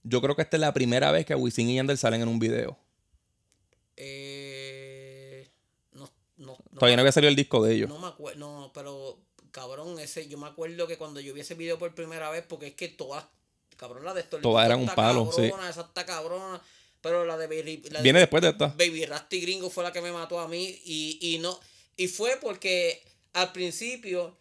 Yo creo que esta es la primera vez que Wisin y Yandel salen en un video.
Eh, no, no, no
Todavía no había salido el disco de ellos.
No me acuerdo, no, pero cabrón, ese, yo me acuerdo que cuando yo vi ese video por primera vez, porque es que todas, cabrón, la de esto
Todas eran un palo, sí.
cabrona, Esa está cabrona, pero la de Baby, la de
después de esta.
Baby Rasty Gringo fue la que me mató a mí y, y no, y fue porque al principio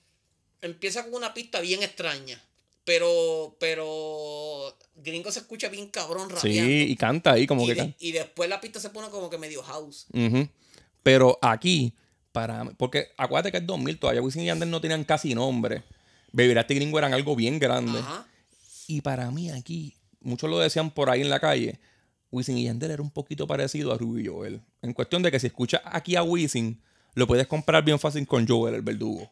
empieza con una pista bien extraña. Pero, pero Gringo se escucha bien cabrón
Sí,
rapeando.
y canta ahí como
y,
que
de-
canta.
y después la pista se pone como que medio house.
Pero aquí, para porque acuérdate que es 2000, todavía Wisin y Yandel no tenían casi nombre. Baby Rasty Gringo eran algo bien grande.
Ajá.
Y para mí aquí, muchos lo decían por ahí en la calle, Wisin y Yandel era un poquito parecido a Ruby Joel. En cuestión de que si escuchas aquí a Wisin, lo puedes comprar bien fácil con Joel, el verdugo.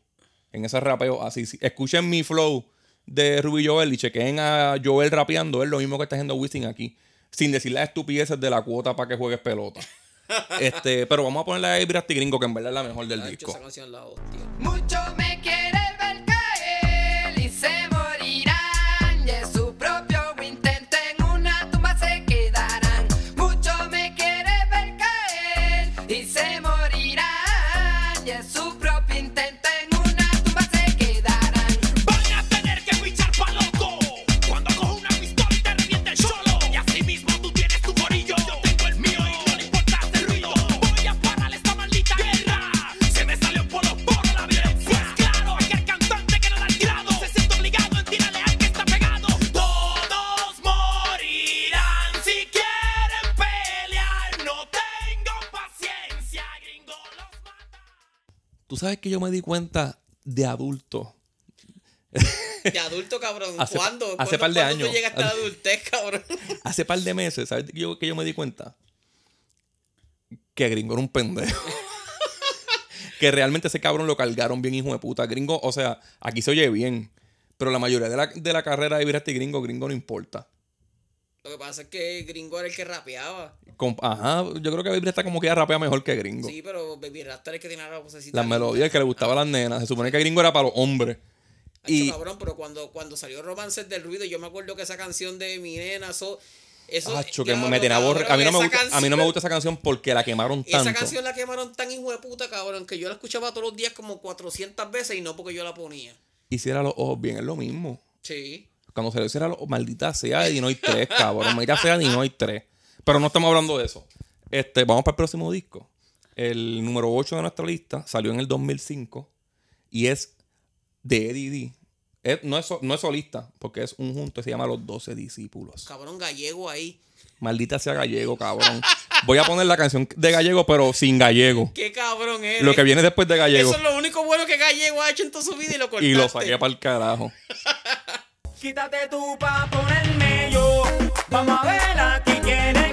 En ese rapeo así. Si escuchen mi flow de Ruby Joel y chequen a Joel rapeando, es lo mismo que está haciendo Wisin aquí. Sin decir las estupideces de la cuota para que juegues pelota. este, pero vamos a ponerle a Rasty Gringo, que en verdad es la mejor del disco.
esa canción la hostia.
Mucho me
Tú
sabes que yo me di cuenta de adulto.
De adulto, cabrón.
Hace-
¿Cuándo?
hace
¿Cuándo-
par de
cuándo
años.
tú llegaste a la adultez, cabrón?
Hace par de meses, ¿sabes que yo, que yo me di cuenta? Que Gringo era un pendejo. que realmente ese cabrón lo cargaron bien, hijo de puta. Gringo, o sea, aquí se oye bien. Pero la mayoría de la, de la carrera de Virasti Gringo, Gringo no importa.
Lo que pasa es que Gringo era el que rapeaba.
Ajá, yo creo que Baby está como que ya rapea mejor que Gringo.
Sí, pero Baby Rasta era el que tenía la vocecita.
Las melodías que le gustaba a las nenas. Se supone que Gringo era para los hombres.
Y...
Y,
cabrón, pero cuando, cuando salió Romances del Ruido, yo me acuerdo que esa canción de mi nena, eso. eso
Acho, que me tenía aborre- a mí, no me
esa
gusta, a mí no me gusta esa canción porque la quemaron
Esa
tanto.
canción la quemaron tan hijo de puta, cabrón, que yo la escuchaba todos los días como 400 veces y no porque yo la ponía.
Hiciera los ojos bien, es lo mismo.
Sí.
Cuando se le hiciera los maldita sea de Dinoy 3, cabrón. Maldita sea de Dinoy 3. Pero no estamos hablando de eso. Este, vamos para el próximo disco. El número 8 de nuestra lista salió en el 2005 y es de Eddie D. Es- no, es, no es solista, porque es un junto, se llama Los 12 Discípulos.
Cabrón gallego ahí.
Maldita sea gallego, cabrón. Voy a poner la canción de gallego, pero sin gallego.
Qué cabrón eres.
Lo que viene después de gallego.
Eso es lo único bueno que Gallego ha hecho en toda su vida y lo cortaste.
Y lo saqué para el carajo.
Quítate tú pa' ponerme yo. Vamos a ver aquí quién es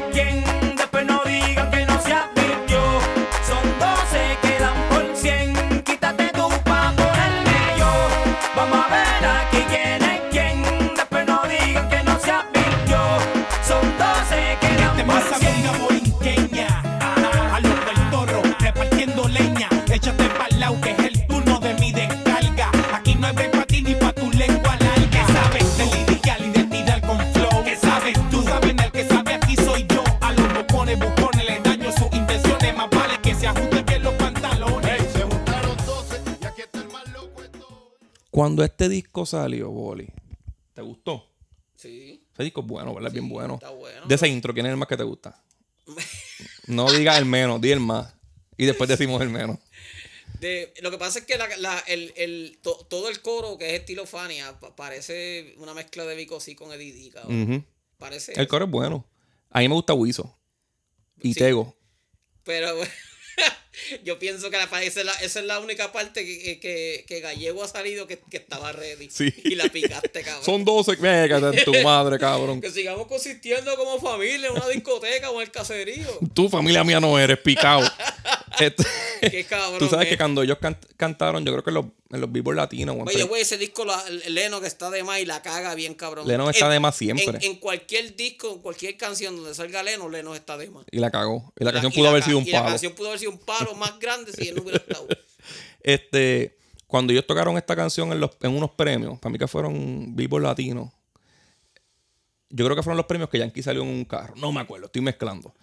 Cuando este disco salió, Boli, ¿te gustó?
Sí.
Ese disco es bueno, ¿verdad? Es bien bueno.
está bueno.
De ese intro, ¿quién es el más que te gusta? no digas el menos, di el más. Y después decimos el menos.
De, lo que pasa es que la, la- el, el, to- todo el coro que es estilo Fania pa- parece una mezcla de Vico C con Eddie cabrón.
Ujú.
Parece
El
eso.
coro es bueno. A mí me gusta Wiso. Y
Sí.
Tego.
Pero yo pienso que la, esa, es la, esa es la única parte que, que, que Gallego ha salido que, que estaba ready.
Sí.
Y la picaste, cabrón.
Son 12. Mégate en tu madre, cabrón.
Que sigamos consistiendo como familia en una discoteca o en el caserío.
Tu familia mía no eres, picado. este,
Qué cabrón.
Tú sabes
eh.
que cuando ellos can- cantaron, yo creo que en los, en los Billboard latinos.
Oye, güey, ese disco, la, Leno que está de más y la caga bien cabrón.
Lennon está
En-
de más siempre.
En, en cualquier disco, en cualquier canción donde salga Leno, Leno está de más.
y la cagó. Y la canción
y
pudo haber sido un
y la
palo.
canción pudo haber sido un palo más grande si él no hubiera estado.
Este, cuando ellos tocaron esta canción en, los, en unos premios, para mí que fueron Billboard Latino, yo creo que fueron los premios que Yankee salió en un carro. No me acuerdo, estoy mezclando.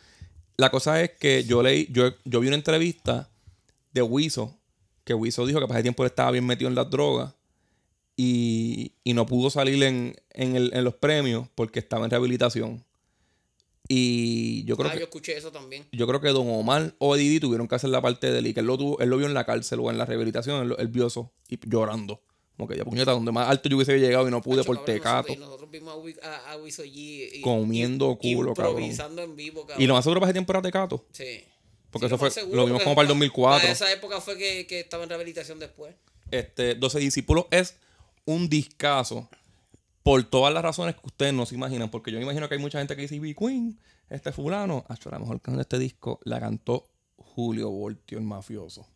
La cosa es que yo leí, yo, yo vi una entrevista de Wiso, que Wiso dijo que para ese tiempo él estaba bien metido en las drogas y, y no pudo salir en, en, el- en los premios porque estaba en rehabilitación. Y yo creo
ah,
que
yo escuché eso también.
yo creo que Don Omar o Didi tuvieron que hacer la parte de él y que él lo, tuvo, él lo vio en la cárcel o en la rehabilitación, él, él vio eso y llorando. Como que ya puñeta, donde más alto yo hubiese llegado y no pude por
cabrón,
tecato.
Nosotros, y nosotros vimos a, a, a Wiso G y-
Comiendo
y-
culo, cabrón.
improvisando en vivo, cabrón.
Y lo más seguro para ese tiempo era tecato.
Sí.
Porque
Sí,
eso fue,
seguro,
lo vimos como para el
pa-
2004.
Para esa época fue que, que estaba en rehabilitación después.
Este, 12 discípulos es un discazo por todas las razones que ustedes no se imaginan. Porque yo me imagino que hay mucha gente que dice, "B Queen, este fulano. Acho, la mejor canción de este disco la cantó Julio Voltio, el mafioso.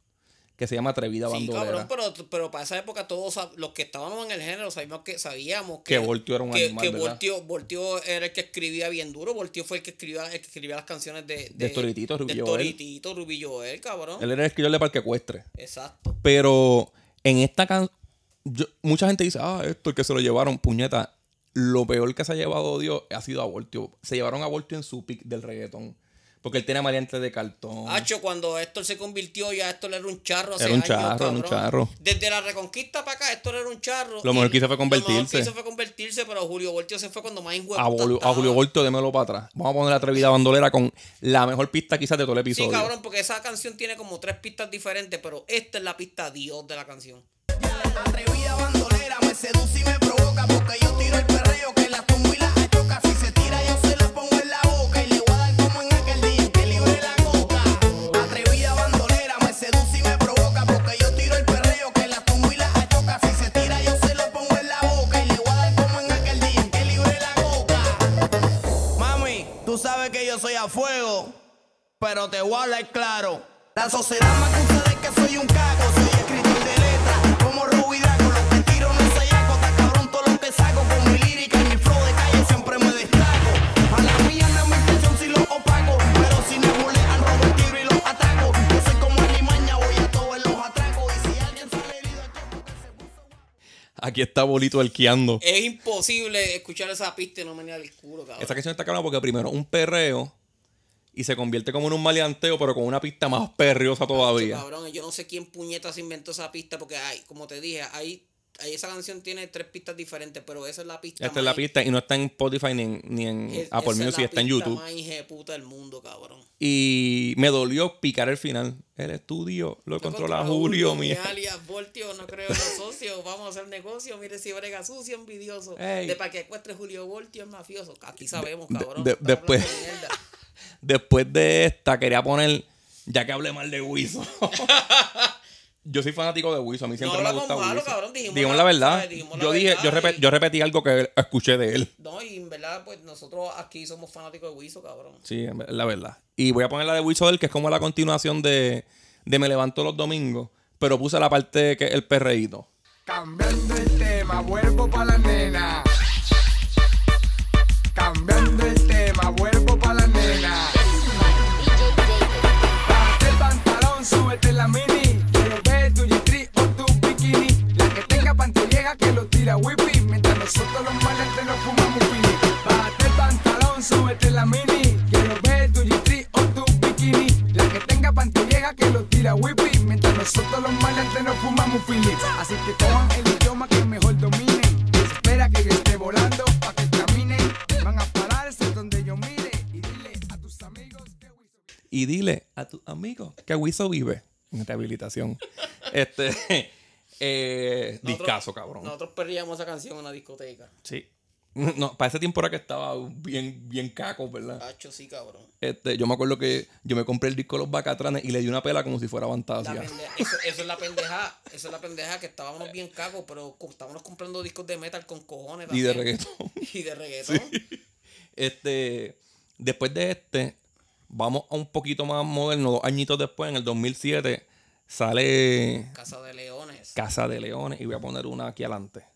Que se llama Atrevida
Sí,
Bandolera.
cabrón, pero, pero para esa época todos los que estábamos en el género sabíamos que sabíamos
Que Voltio era un
que,
animal,
que. Voltio, Voltio era el que escribía bien duro, Voltio fue el que escribía, el que escribía las canciones de,
De Toritito, Ruby
de. Toritito, Ruby Joel, cabrón.
Él era el escritor de Parque Ecuestre.
Exacto.
Pero en esta canción, mucha gente dice, ah, esto es que se lo llevaron, puñeta. Lo peor que se ha llevado Dios ha sido a Voltio. Se llevaron a Voltio en su pick del reggaetón. Porque él tenía variantes de cartón.
Hacho, cuando Héctor se convirtió, ya Héctor era un charro. hace
Era un
años,
charro, era un
cabrón.
charro.
Desde la reconquista para acá, Héctor era un charro.
Lo mejor que hizo fue
Lo mejor
convertirse.
que hizo fue convertirse, pero Julio Voltio se fue cuando más
a, Vol- a. Julio Voltio, démelo para atrás. Vamos a poner la atrevida bandolera con la mejor pista quizás de todo el episodio.
Sí, cabrón, porque esa canción tiene como tres pistas diferentes, pero esta es la pista Dios de la canción.
Fuego, pero te voy a hablar claro. La sociedad me acusa de que soy un cago,
Aquí está Bolito elqueando.
Es imposible escuchar esa pista y no me el culo, cabrón.
Esa canción está cabrona porque primero un perreo y se convierte como en un maleanteo, pero con una pista más perreosa todavía.
Cabrón, yo no sé quién puñetas inventó esa pista porque hay, como te dije, hay esa canción tiene tres pistas diferentes, pero esa es la pista.
Esta es la
más-
pista y no está en Spotify ni en, ni en
es-
Apple
es
Music,
la
está en YouTube.
más hijeputa del mundo, cabrón.
Y me dolió picar el final. El estudio lo controla
Contra
Julio,
mi alias Voltio, no creo los socios, vamos a hacer negocio, mire si brega sucio, envidioso.
Ey.
De para que encuentre Julio Voltio es mafioso. Aquí sabemos,
De-
cabrón.
de-
estamos
después,
de
después de esta, quería poner, ya que hablé mal de Wiso. yo soy fanático de Wiso, a mí siempre me gusta
malo,
Wiso.
cabrón, dijimos la-
la verdad.
¿sabes? Dijimos la
yo dije, yo, repetí algo que escuché de él.
No, y en verdad, pues nosotros aquí somos fanáticos de Wiso, cabrón.
Sí, la verdad. Y voy a poner la de Wiso del que es como la continuación de, de Me levanto los domingos. Pero puse la parte que es el perreíto.
Cambiando el tema, vuelvo pa' la nena. Cambiando el tema, vuelvo pa' la nena. El pantalón, súbete la mini. Tira whippy. Mientras nosotros los maleantes nos fumamos pini. Bájate el pantalón, súbete la mini. Quiero ver tu G3 o tu bikini. La que tenga pantilleja que lo tira whippy. Mientras nosotros los maleantes nos fumamos pini. Así que cojan el idioma que mejor dominen. Espera que yo esté volando pa' que caminen. Van a pararse donde yo mire. Y dile a tus amigos que
Y dile a tu amigo que Wiso vive en rehabilitación. este. Eh,
Nosotros-
discazo, cabrón.
Nosotros perríamos esa canción en una discoteca.
Sí. No, para ese tiempo era que estaba bien, bien caco, ¿verdad?
Hacho, sí, cabrón.
Este, yo me acuerdo que yo me compré el disco de los Bacatranes y le di una pela como si fuera fantasía.
pendeja- eso, eso es la pendeja, eso es la pendeja que estábamos bien cagos, pero estábamos comprando discos de metal con cojones.
Y de reggaetón.
Y de reggaetón.
Este, después de este, vamos a un poquito más moderno, dos añitos después, en el 2007, Sale
Casa de Leones.
Casa de Leones y voy a poner una aquí adelante.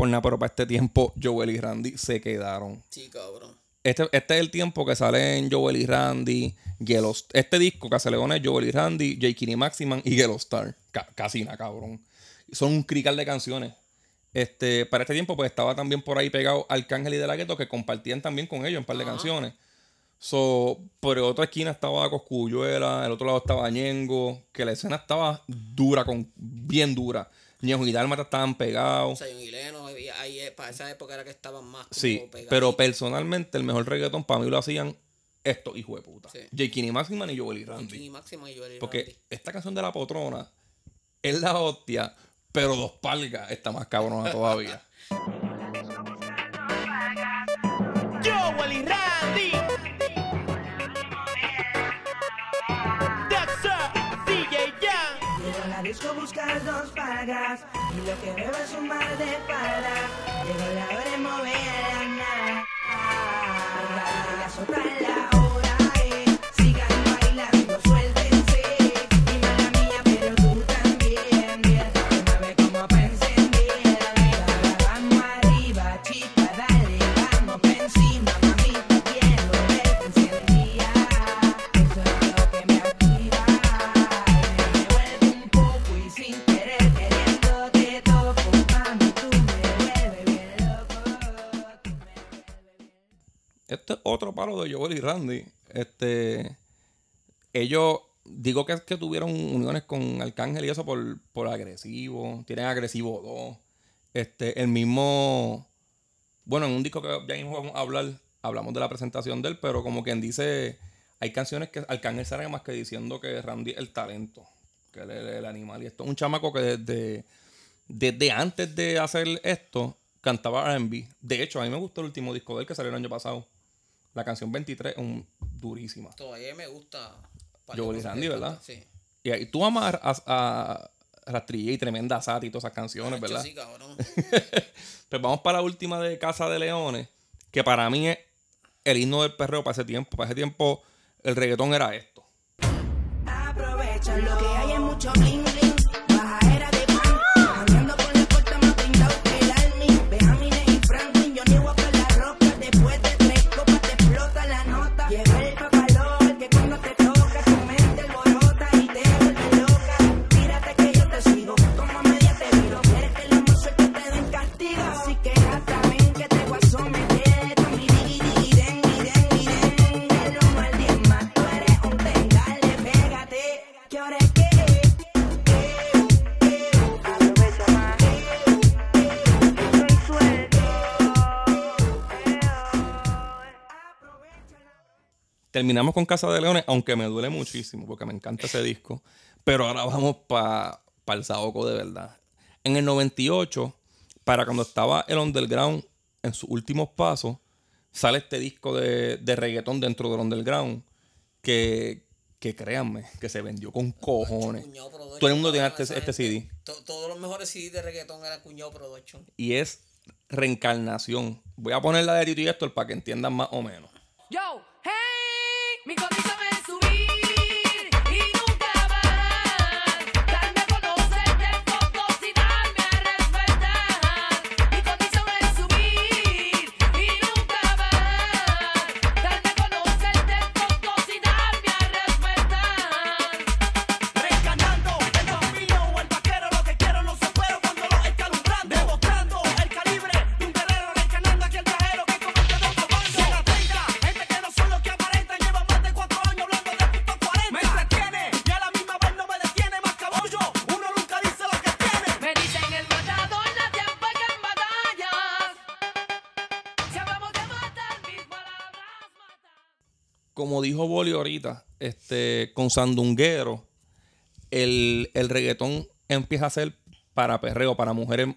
Por nada, pero para este tiempo Joel y Randy se quedaron.
Sí, cabrón.
Este, este es el tiempo que salen Joel y Randy, Yellow, este disco que se le pone Joel y Randy, J. y Maximan y Yellow Star. Ca- casi nada, cabrón. Son un crical de canciones. Este, para este tiempo, pues estaba también por ahí pegado Arcángel y De La Ghetto, que compartían también con ellos un par de canciones. So, por otra esquina estaba Coscuyuela, el otro lado estaba Ñengo, que la escena estaba dura, con, bien dura. Ñengo y Dálmata estaban pegados.
Y Leno, ahí, eh, para esa época era que estaban más como
Sí,
pegaditos.
pero personalmente el mejor reggaetón para mí lo hacían estos hijos de puta.
Sí.
J. y Maximan y Joel y Randy.
Y Joel y
Porque
Randy.
esta canción de la potrona es la hostia, pero dos palgas está más cabrona todavía.
buscas dos pagas y lo que veo es un mar de para. Llegó la hora de mover la nada. La sopla la
Este es otro palo de Joel y Randy. Este, ellos, digo que, que tuvieron uniones con Arcángel y eso por, por agresivo. Tienen agresivo 2. Este, el mismo. Bueno, en un disco que ya mismo vamos a hablar, hablamos de la presentación de él, pero como quien dice, hay canciones que Arcángel sale más que diciendo que Randy es el talento, que él es el animal. Y esto es un chamaco que desde, desde antes de hacer esto cantaba RB. De hecho, a mí me gustó el último disco de él que salió el año pasado. La canción 23 es un, durísima.
Todavía me gusta.
Joel y Randy, ¿verdad?
Sí.
Y, ahí tú amas a, a, a Rastrilla y Tremenda Sati y todas esas canciones, ¿verdad?
sí, cabrón.
pues vamos para la última de Casa de Leones, que para mí es el himno del perreo para ese tiempo. Para ese tiempo el reggaetón era esto.
Aprovecha lo que hay es mucho
Terminamos con Casa de Leones, aunque me duele muchísimo porque me encanta ese disco. Pero ahora vamos para el Saoco de verdad. En el 98, para cuando estaba el underground en sus últimos pasos, sale este disco de, de reggaetón dentro del underground que, que créanme, que se vendió con cojones.
Cuñado
Todo el mundo tiene este, este CD.
to- Todos los mejores CD de reggaetón eran Cuñado Production.
Y es reencarnación. Voy a poner la de Tito y Héctor para que entiendan más o menos.
Yo, hey, mi condición es subir
como dijo Boli ahorita, este, con Sandunguero, el, el reggaetón empieza a ser para perreo, para mujeres.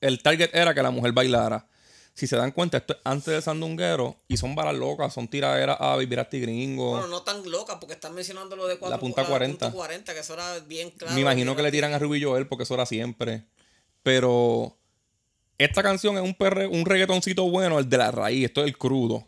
El target era que la mujer bailara. Si se dan cuenta, esto es antes de Sandunguero y son balas locas, son tiraderas a vivir a gringo.
Bueno, no tan loca porque están mencionando lo de cuatro,
La punta 40.
punta 40, que eso era bien claro.
Me imagino que le tiran a Ruby Joel porque eso era siempre. Pero esta canción es un, perre, un reggaetoncito bueno, el de la raíz, esto es el crudo.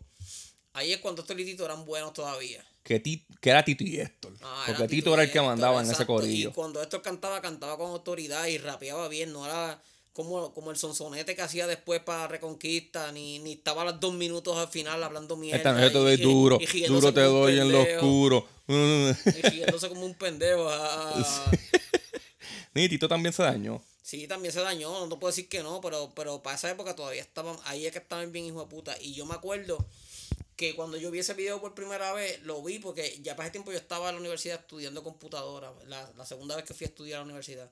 Ahí es cuando estos lititos eran buenos todavía.
Que, Ti- que era Tito y Héctor.
Ah,
porque Tito era el que
Héctor,
mandaba en ese corillo.
Y cuando esto cantaba, cantaba con autoridad y rapeaba bien, no era como, como el sonsonete que hacía después para Reconquista, ni, ni estaba a los dos minutos al final hablando mierda.
Esta noche te doy duro,
y
duro te doy en lo oscuro.
Y riéndose como un pendejo. ah.
Ni Tito también se dañó.
Sí, también se dañó, no puedo decir que no, pero, pero para esa época todavía estaban, ahí es que estaban bien hijo de puta. Y yo me acuerdo que cuando yo vi ese video por primera vez, lo vi porque ya para ese tiempo yo estaba en la universidad estudiando computadora, la, la segunda vez que fui a estudiar a la universidad.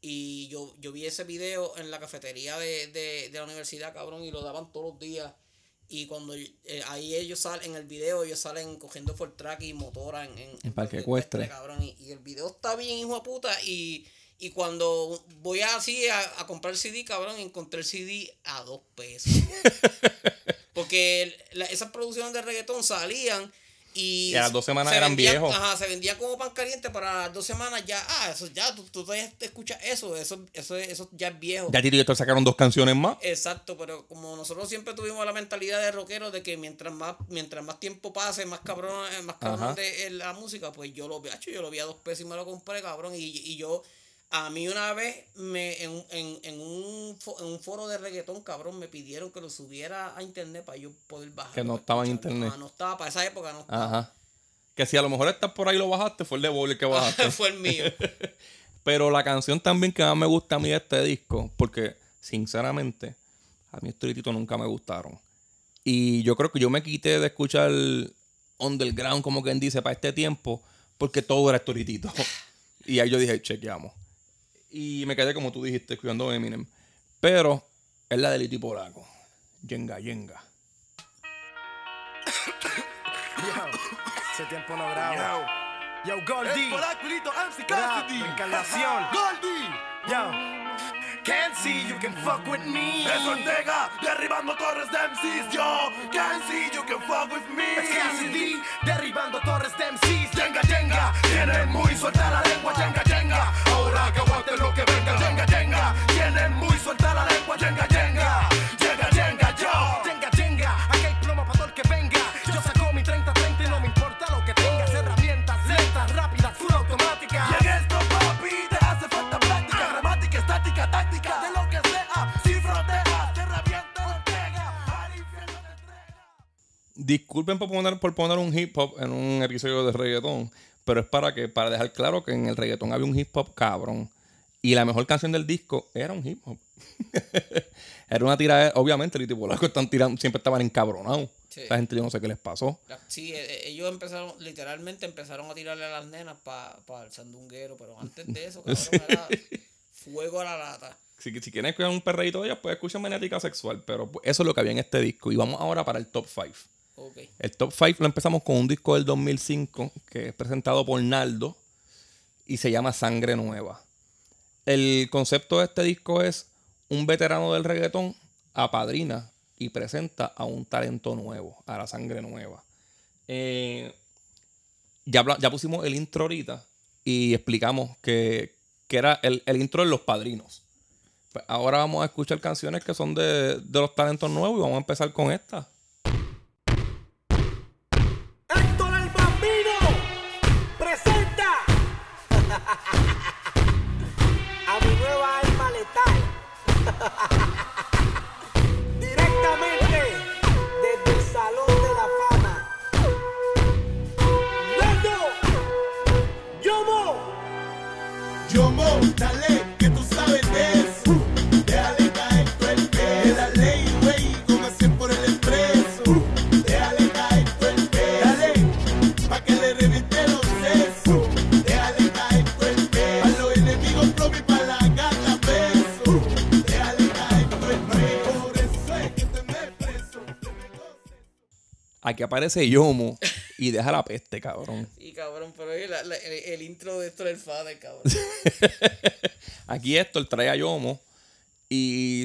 Y yo, yo vi ese video en la cafetería de, de, de la universidad, cabrón, y lo daban todos los días. Y cuando eh, ahí ellos salen, en el video, ellos salen cogiendo for track y motora en, en,
En Parque
Ecuestre,
Ecuestre.
cabrón. Y, y el video está bien, hijo de puta. Y, y cuando voy así a, a comprar el CD, cabrón, encontré el CD a dos pesos. Porque la- esas producciones de reggaetón salían y.
Y a las dos semanas
se
eran viejos.
Ajá, se vendían como pan caliente para las dos semanas ya. Ah, eso ya, tú, tú todavía te escuchas eso. Eso, eso, eso ya es viejo.
Ya Tito y Héctor sacaron dos canciones más.
Exacto, pero como nosotros siempre tuvimos la mentalidad de rockero de que mientras más mientras más tiempo pase, más cabrón, eh, más cabrón de eh, la música, pues yo lo vi, yo lo vi a dos pesos y me lo compré, cabrón, y, y yo a mí una vez me en, en, en, un, en un foro de reggaetón, cabrón, me pidieron que lo subiera a internet para yo poder bajar.
Que no estaba en internet.
Ah, no estaba, para esa época no estaba.
Ajá. Que si a lo mejor estás por ahí y lo bajaste, fue el de Boli el que bajaste.
Fue el mío.
Pero la canción también que más me gusta a mí de este disco, porque sinceramente, a mí estos nunca me gustaron. Y yo creo que yo me quité de escuchar Underground, como quien dice, para este tiempo, porque todo era Storitito. y ahí yo dije, chequeamos. Y me quedé como tú dijiste, escuchando Eminem. Pero es la de Liti Polaco. Yenga, yenga.
Ese tiempo no grabo. Yo, Goldie.
El polaculito MC
Rap,
Cassidy.
Encarnación.
Goldie.
Yo. Can't see you can fuck with me.
Es Ortega, derribando torres de MCs. Yo, can't see you can fuck with me.
Es Cassidy, derribando torres de MCs.
Jenga, jenga, tienen muy suelta la lengua. Jenga, jenga, ahora que aguanten lo que venga. Jenga, jenga, tienen muy suelta la lengua. Jenga,
Disculpen por poner, por poner un hip hop en un episodio de reggaetón, pero es para que para dejar claro que en el reggaetón había un hip hop cabrón. Y la mejor canción del disco era un hip hop. era una tirada, obviamente, Liti Polaco están tirando, siempre estaban encabronados.
Sí.
Esa gente yo no sé qué les pasó.
Sí, eh, eh, ellos empezaron, literalmente empezaron a tirarle a las nenas para el sandunguero, pero antes de eso, cabrón, era fuego a la lata.
Si, si quieren escuchar un perreíto de ellas, pues escuchen Magnética Sexual. Pero eso es lo que había en este disco. Y vamos ahora para el top 5. El top 5 lo empezamos con un disco del 2005 que es presentado por Naldo y se llama Sangre Nueva. El concepto de este disco es un veterano del reggaetón apadrina y presenta a un talento nuevo, a la sangre nueva. Eh, ya, pusimos el intro ahorita y explicamos que, era el, el intro de los padrinos. Pues ahora vamos a escuchar canciones que son de, de los talentos nuevos y vamos a empezar con esta.
Directamente desde el Salón de la Fama. ¡Yomo! ¡Yomo!
Yomo, dale,
Aquí aparece Yomo Y deja la peste, cabrón.
Y cabrón, pero oye, la- la- el, el intro de esto del Father, cabrón.
Aquí Héctor trae a Yomo y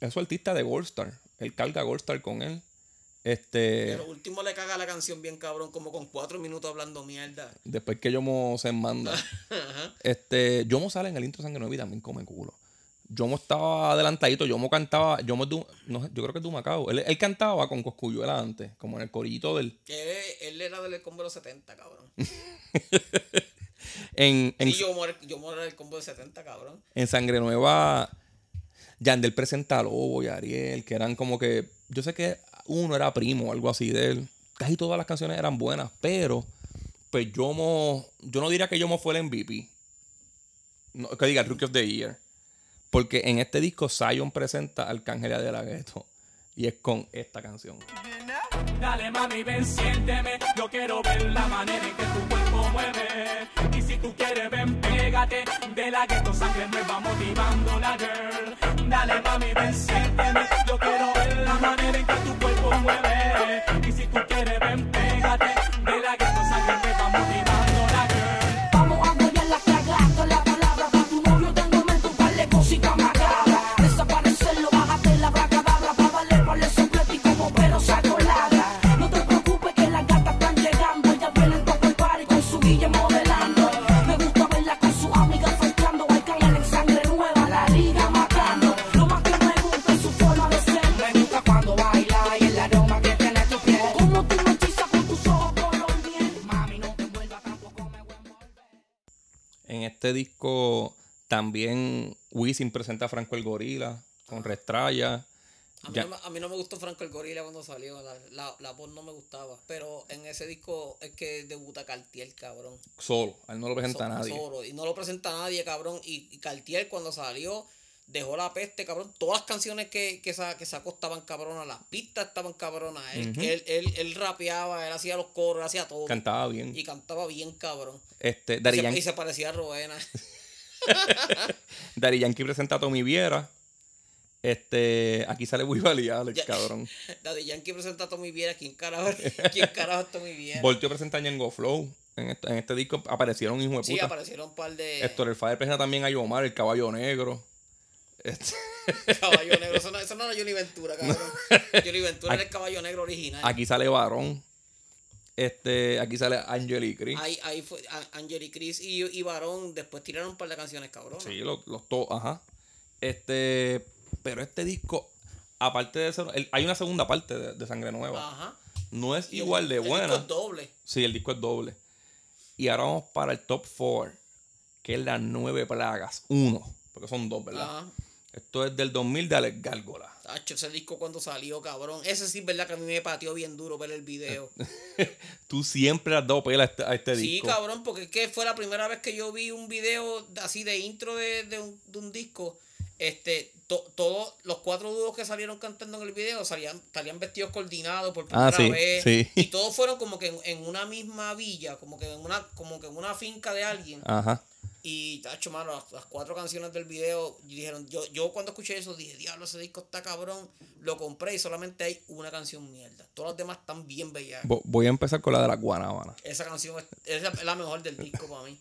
es su artista de Gold Star. Él carga Gold Star con él. Este,
Pero último le caga la canción bien cabrón, como con cuatro minutos hablando mierda.
después que Yomo se manda. Este, Yomo sale en el intro Sangre Nueva y también come culo. Yomo estaba adelantadito, Yomo cantaba, Yomo de, no yo creo que es de Macao. Él, él cantaba con Coscuyuela antes, como en el corillito del.
Él, él era del combo de los 70, cabrón.
En, en,
Sí, yo moro, yo moro del combo de 70, cabrón.
en Sangre Nueva, Yandel presenta a Lobo y a Ariel, que eran como que. Yo sé que uno era primo o algo así de él. Casi todas las canciones eran buenas, pero. Pues Yomo. Yo no diría que Yomo fue el MVP. No, que diga el Rookie of the Year. Porque en este disco Zion presenta al Arcángel de la Ghetto. Y es con esta canción.
Dale mami, ven, siénteme. Yo quiero ver la manera en que tu cuerpo mueve. Y si tú quieres, ven, pégate. De la que tu sangre me va motivando la girl. Dale mami, ven, siénteme. Yo quiero ver la manera en que tu cuerpo mueve. Y si tú quieres, ven,
este disco también Wisin presenta a Franco el Gorila con Restraya.
A mí, no, me- a mí no me gustó Franco el Gorila cuando salió. La, la, la voz no me gustaba. Pero en ese disco es que debuta Cartier, cabrón.
Solo, a él no lo presenta a
So-
nadie.
solo, y no lo presenta a nadie, cabrón. Y, y Cartier cuando salió dejó la peste, cabrón. Todas las canciones que, que, sa- que sacó estaban cabronas. Las pistas estaban cabronas. Él, él, él rapeaba, él hacía los coros, él hacía todo.
Cantaba bien.
Y cantaba bien, cabrón.
Este,
Y
Daddy
se,
Yankee,
y se parecía a Rowena.
Daddy Yankee presenta a Tommy Viera. Este, aquí sale Willy Alex,
Ya.
cabrón.
Daddy Yankee presenta a Tommy Viera. ¿Quién carajo, ¿quién carajo es Tommy Viera?
Voltio presenta a Ñengo Flow. En este, en este disco aparecieron hijos de
Sí,
puta.
aparecieron un par de
Héctor el Fader presenta también a Yomar, el caballo negro. Este,
caballo negro. Eso no, eso no era Johnny Ventura, cabrón. Johnny Ventura era el caballo negro original.
aquí sale Varón. Este, aquí sale Angelique Cree.
Ahí, ahí fue Angel y Chris y, y Varón. Después tiraron un par de canciones, cabrón.
Sí, los, los dos, ajá. Este, pero este disco, aparte de eso, el- hay una segunda parte de, de Sangre Nueva.
Ajá.
No es
Y el-
igual de
el disco
buena.
es doble.
Sí, el disco es doble. Y ahora vamos para el top 4, que es las nueve plagas. Uno, porque son dos, ¿verdad?
Ajá.
Esto es del 2000 de Alex Gárgola.
Tacho, ese disco cuando salió, cabrón. Ese sí es verdad que a mí me pateó bien duro ver el video.
Tú siempre has dado pela a este, a este
Sí,
disco.
cabrón, porque es que fue la primera vez que yo vi un video así de intro de, de un, de un disco. Este, to- todos los cuatro dúos que salieron cantando en el video salían, salían vestidos coordinados por primera
Ah, sí,
vez.
sí.
Y todos fueron como que en, en una misma villa, como que en una, como que en una finca de alguien.
Ajá.
Y, tacho, mano, las, las cuatro canciones del video, dijeron, yo, yo cuando escuché eso dije, diablo, ese disco está cabrón. Lo compré y solamente hay una canción mierda. Todas las demás están bien bellas.
Vo- Voy a empezar con la de la Guanábana.
Esa canción es, es la mejor del disco para mí.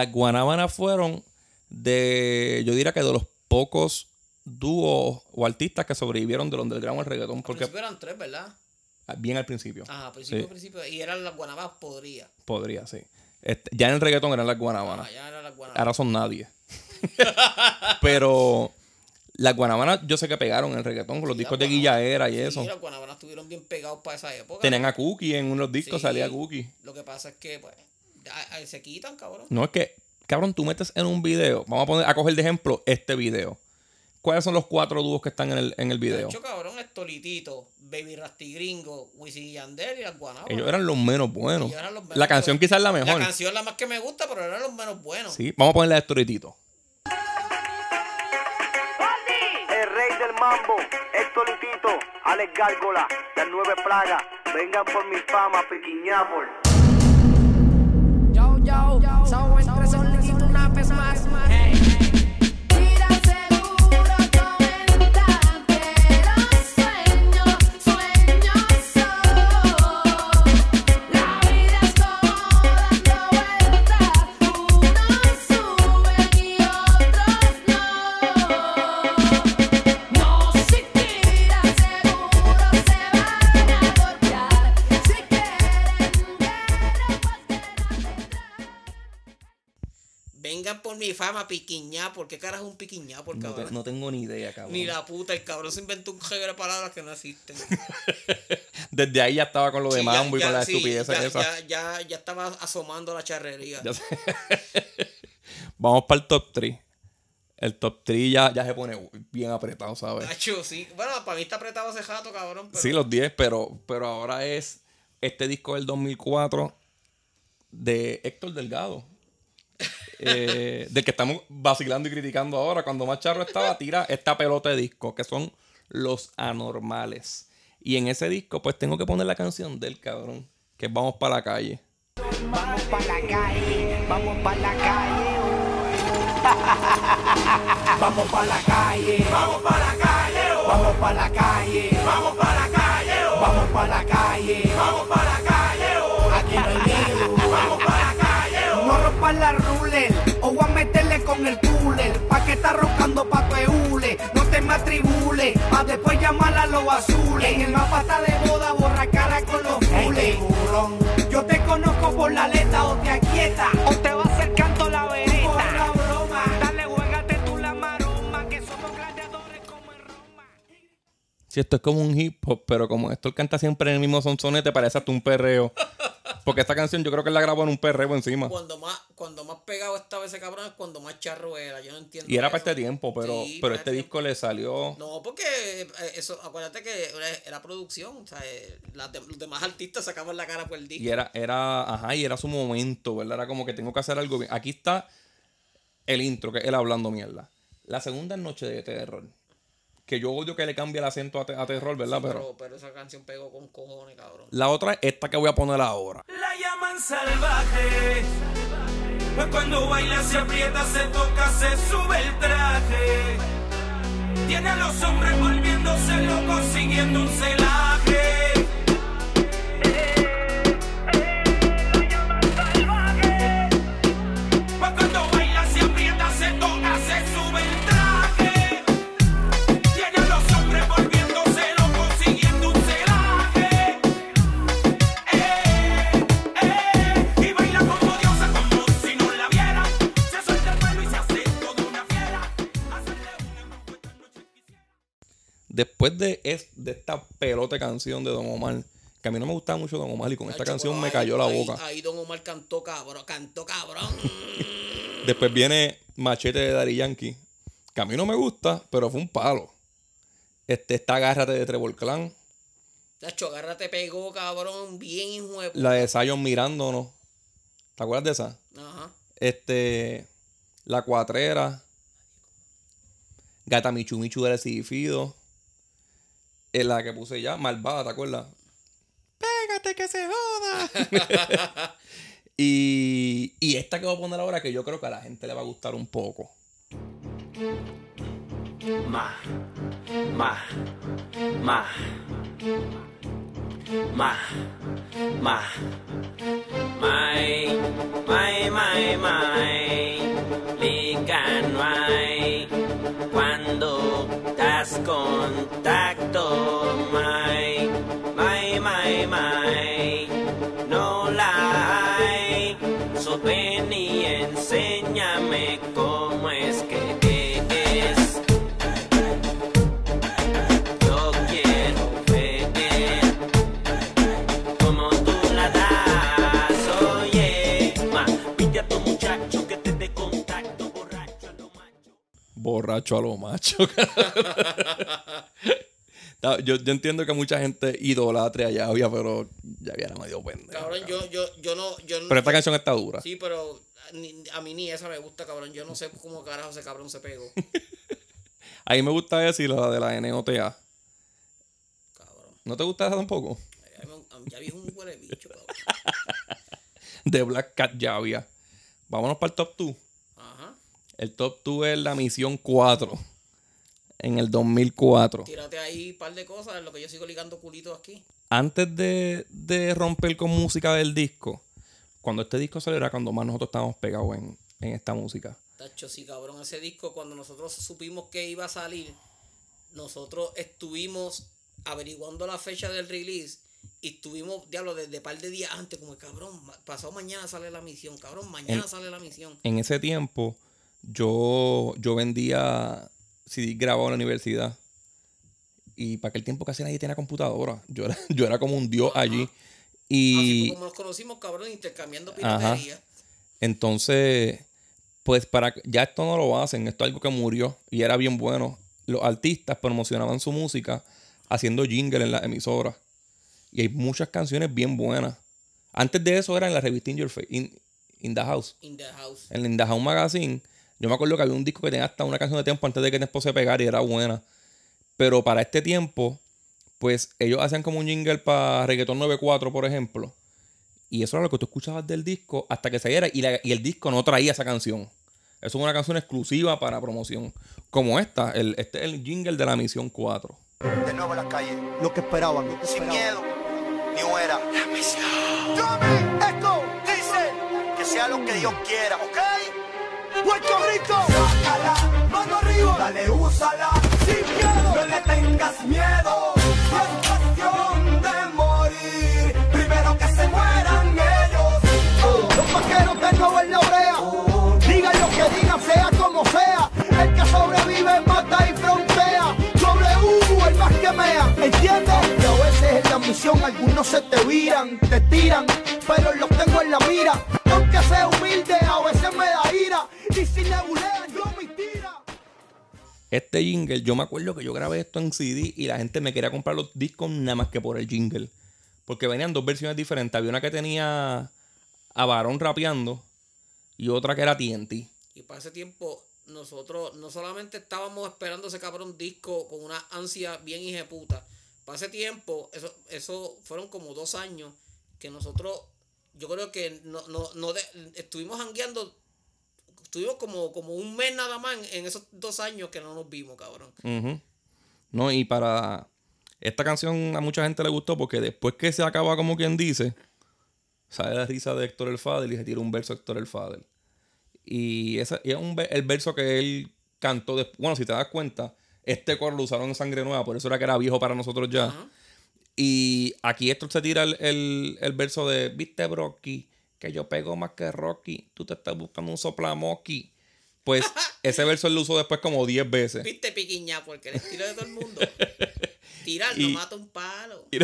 Las Guanábanas fueron de, yo diría que de los pocos dúos o artistas que sobrevivieron del underground al reggaetón.
Al
Porque
eran tres, ¿verdad?
bien al principio.
Ajá, principio,
Sí,
principio. Y eran las guanabas podría.
podría, sí. Este, ya en el reggaetón eran las Guanábanas.
Ah, ya eran las guanabas.
Ahora son nadie. Pero las Guanábanas yo sé que pegaron en el reggaetón con los discos de Guillaera y eso.
Sí, las guanabanas estuvieron bien pegados para esa época.
Tenían a Cookie en unos discos, salía Cookie.
Lo que pasa es que, pues, a- a- se quitan, cabrón.
No es que, cabrón, tú metes en un video. Vamos a poner a coger de ejemplo este video. ¿Cuáles son los cuatro dúos que están en el, en el
De
video?
hecho, cabrón, Estolitito, Baby Rasty Gringo, Wisin y Yandel y las Guanabas.
Ellos eran los menos buenos.
Ellos eran los menos
La canción quizás es la mejor.
La canción es la más que me gusta, pero eran los menos buenos.
Sí, vamos a ponerle a Storitito.
El rey del mambo, Héctor Litito, Alex Gárgola, las nueve plagas, vengan por mi fama, Piquiñapol.
Fama, piquiñá. ¿Por qué carajo un piquiñá? Por
No, te-
cabrón.
no tengo ni idea, cabrón.
Ni la puta, el cabrón se inventó un juego de palabras que no existen.
Desde ahí ya estaba con lo de
ya-
mambo y
ya-
con la
sí,
estupidez
ya,
esa.
ya, estaba asomando la charrería.
Vamos para el top 3. El top 3 ya, ya se pone bien apretado, ¿sabes?
Nacho, sí. Bueno, para mí está apretado ese jato, cabrón. Pero
Sí, los 10, pero, pero ahora es este disco del 2004 de Héctor Delgado. Eh, del que estamos vacilando y criticando ahora. Cuando más charro estaba, tira esta pelota de disco, que son los anormales. Y en ese disco, pues tengo que poner la canción del cabrón, que es Vamos para la calle.
Vamos pa' la calle, vamos pa' la calle. Vamos pa' la calle, vamos pa' la calle. Vamos pa' la calle, vamos pa' la calle. Vamos pa' la calle, vamos pa' la calle. Aquí no hay miedo, vamos pa' la calle. No rompas la con el cooler. Pa' que está roncando pa' tu hule. No te me atribules, pa' después llamar a los azules. En el mapa está de boda, borra cara con los fules. Yo te conozco por la letra o te aquieta o
Si esto es como un hip hop, pero como Héctor canta siempre en el mismo sonsonete, parece hasta un perreo. Porque esta canción yo creo que él la grabó en un perreo encima.
cuando más, cuando más pegado estaba ese cabrón es cuando más charro era. Yo no entiendo.
Y era
eso.
para este tiempo, pero,
Sí,
pero este disco le salió.
No, porque eh, eso, acuérdate que era, producción. O sea, eh, las de- los demás artistas sacaban la cara por el disco.
Y era, era, ajá, y era su momento, ¿verdad? Era como que tengo que hacer algo bien. Aquí está el intro, que es él hablando mierda. La segunda Noche de Terror. Que yo odio que le cambie el acento a, te- a terror, ¿verdad?
Sí,
pero,
pero, pero esa canción pegó con cojones, cabrón.
la otra es esta que voy a poner ahora.
La llaman salvaje. Pues cuando baila se aprieta, se toca, se sube el traje. Tiene a los hombres volviéndose locos siguiendo un celaje.
Después de, es, de esta pelota canción de Don Omar, que a mí no me gustaba mucho Don Omar, y con esta canción me cayó la
ahí-
boca.
Ahí Don Omar cantó cabrón, cantó cabrón.
Después viene Machete de Daddy Yankee, que a mí no me gusta, pero fue un palo. Este, esta Agárrate de Trevor Clan,
Nacho, agárrate pegó, cabrón, bien hijo de puta.
la de Zion mirándonos. ¿Te acuerdas de esa?
Ajá.
Este, La Cuatrera, Gata Michu Michu del Fido, es la que puse ya, Malvada, ¿te acuerdas? Pégate que se joda. y, y esta que voy a poner ahora que yo creo que a la gente le va a gustar un poco.
Ma, ma, ma, ma, ma, my, my, my, my, ligan, my, cuando das contacto, my, my, my, my,
macho a lo macho. No, yo, yo entiendo que mucha gente idolatre a Llavia, pero Llavia era medio pendejo.
Cabrón, yo, yo, yo no. Yo,
Pero esta canción está dura.
Sí, pero ni- a mí ni esa me gusta, cabrón. Yo no sé cómo carajo ese cabrón se pegó.
A mí me gusta esa y la de la NOTA. ¿No te gusta esa tampoco?
Ya vi un huele bicho, cabrón.
De Black Cat Llavia. Vámonos para el top 2. El top 2 es la misión 4. En el 2004.
Tírate ahí un par de cosas en lo que yo sigo ligando culitos aquí.
Antes de, de romper con música del disco, cuando este disco salió era cuando más nosotros estábamos pegados en, en esta música.
Tacho, sí, cabrón, ese disco, cuando nosotros supimos que iba a salir, nosotros estuvimos averiguando la fecha del release y estuvimos, diablo, desde par de días antes, como cabrón, pasado mañana sale la misión, cabrón, mañana
En-
sale la misión.
En ese tiempo, yo, yo vendía CD grabado en la universidad. Y para aquel tiempo casi nadie tenía computadora. Yo era, yo era como un dios allí.
Así
Y
fue como nos conocimos, cabrón, intercambiando
Ajá.
piratería.
entonces, pues para ya esto no lo hacen, esto es algo que murió y era bien bueno. Los artistas promocionaban su música haciendo jingle en las emisoras. Y hay muchas canciones bien buenas. Antes de eso era en la revista In, Your In- In the House.
In the house.
En In the House Magazine. Yo me acuerdo que había un disco que tenía hasta una canción de tiempo antes de que Nespo se pegara y era buena. Pero para este tiempo, pues ellos hacían como un jingle para Reggaeton 94, por ejemplo. Y eso era lo que tú escuchabas del disco hasta que saliera. Y, la- y el disco no traía esa canción. Eso es una canción exclusiva para promoción. Como esta, el, este es el jingle de la misión 4.
De nuevo en la calle, lo que esperaban, sin miedo, ni huera. La misión. Llame, eco, dice, que sea lo que Dios quiera, ¿ok? Puerto Rico, sácala, mano arriba, dale, úsala, sin miedo, no le tengas miedo. Cuestión de morir, primero que se mueran ellos. Los vaqueros de nuevo en la orea, digan lo que digan, sea como sea, el que sobrevive mata y frontea. W, el más que mea, ¿entiendes? Algunos se te viran, te tiran, pero los tengo en la mira. Aunque sea humilde, a veces me da ira, y si nebulean yo me tira.
Este jingle, yo me acuerdo que yo grabé esto en CD y la gente me quería comprar los discos nada más que por el jingle. Porque venían dos versiones diferentes. Había una que tenía a Varón rapeando y otra que era TNT.
Y para ese tiempo, nosotros no solamente estábamos esperando ese cabrón disco con una ansia bien hijeputa. Ese tiempo, eso, eso fueron como dos años que nosotros, yo creo que no, no, no de- estuvimos jangueando, estuvimos como, como un mes nada más en, esos dos años que no nos vimos, cabrón.
Ujú. No, y para esta canción a mucha gente le gustó porque después que se acaba como quien dice, sale la risa de Héctor el Fader y se tira un verso de Héctor el Fader. Y ese es un, el verso que él cantó después. Bueno, si te das cuenta, este coro lo usaron en Sangre Nueva, por eso era que era viejo para nosotros ya. Y aquí Héctor se tira el, el- el verso de, viste Brocky, que yo pego más que Rocky, tú te estás buscando un soplamoqui. Pues ese verso él lo usó después como 10 veces.
Viste piquiña, porque el estilo de todo el mundo. Tirar no mata un palo.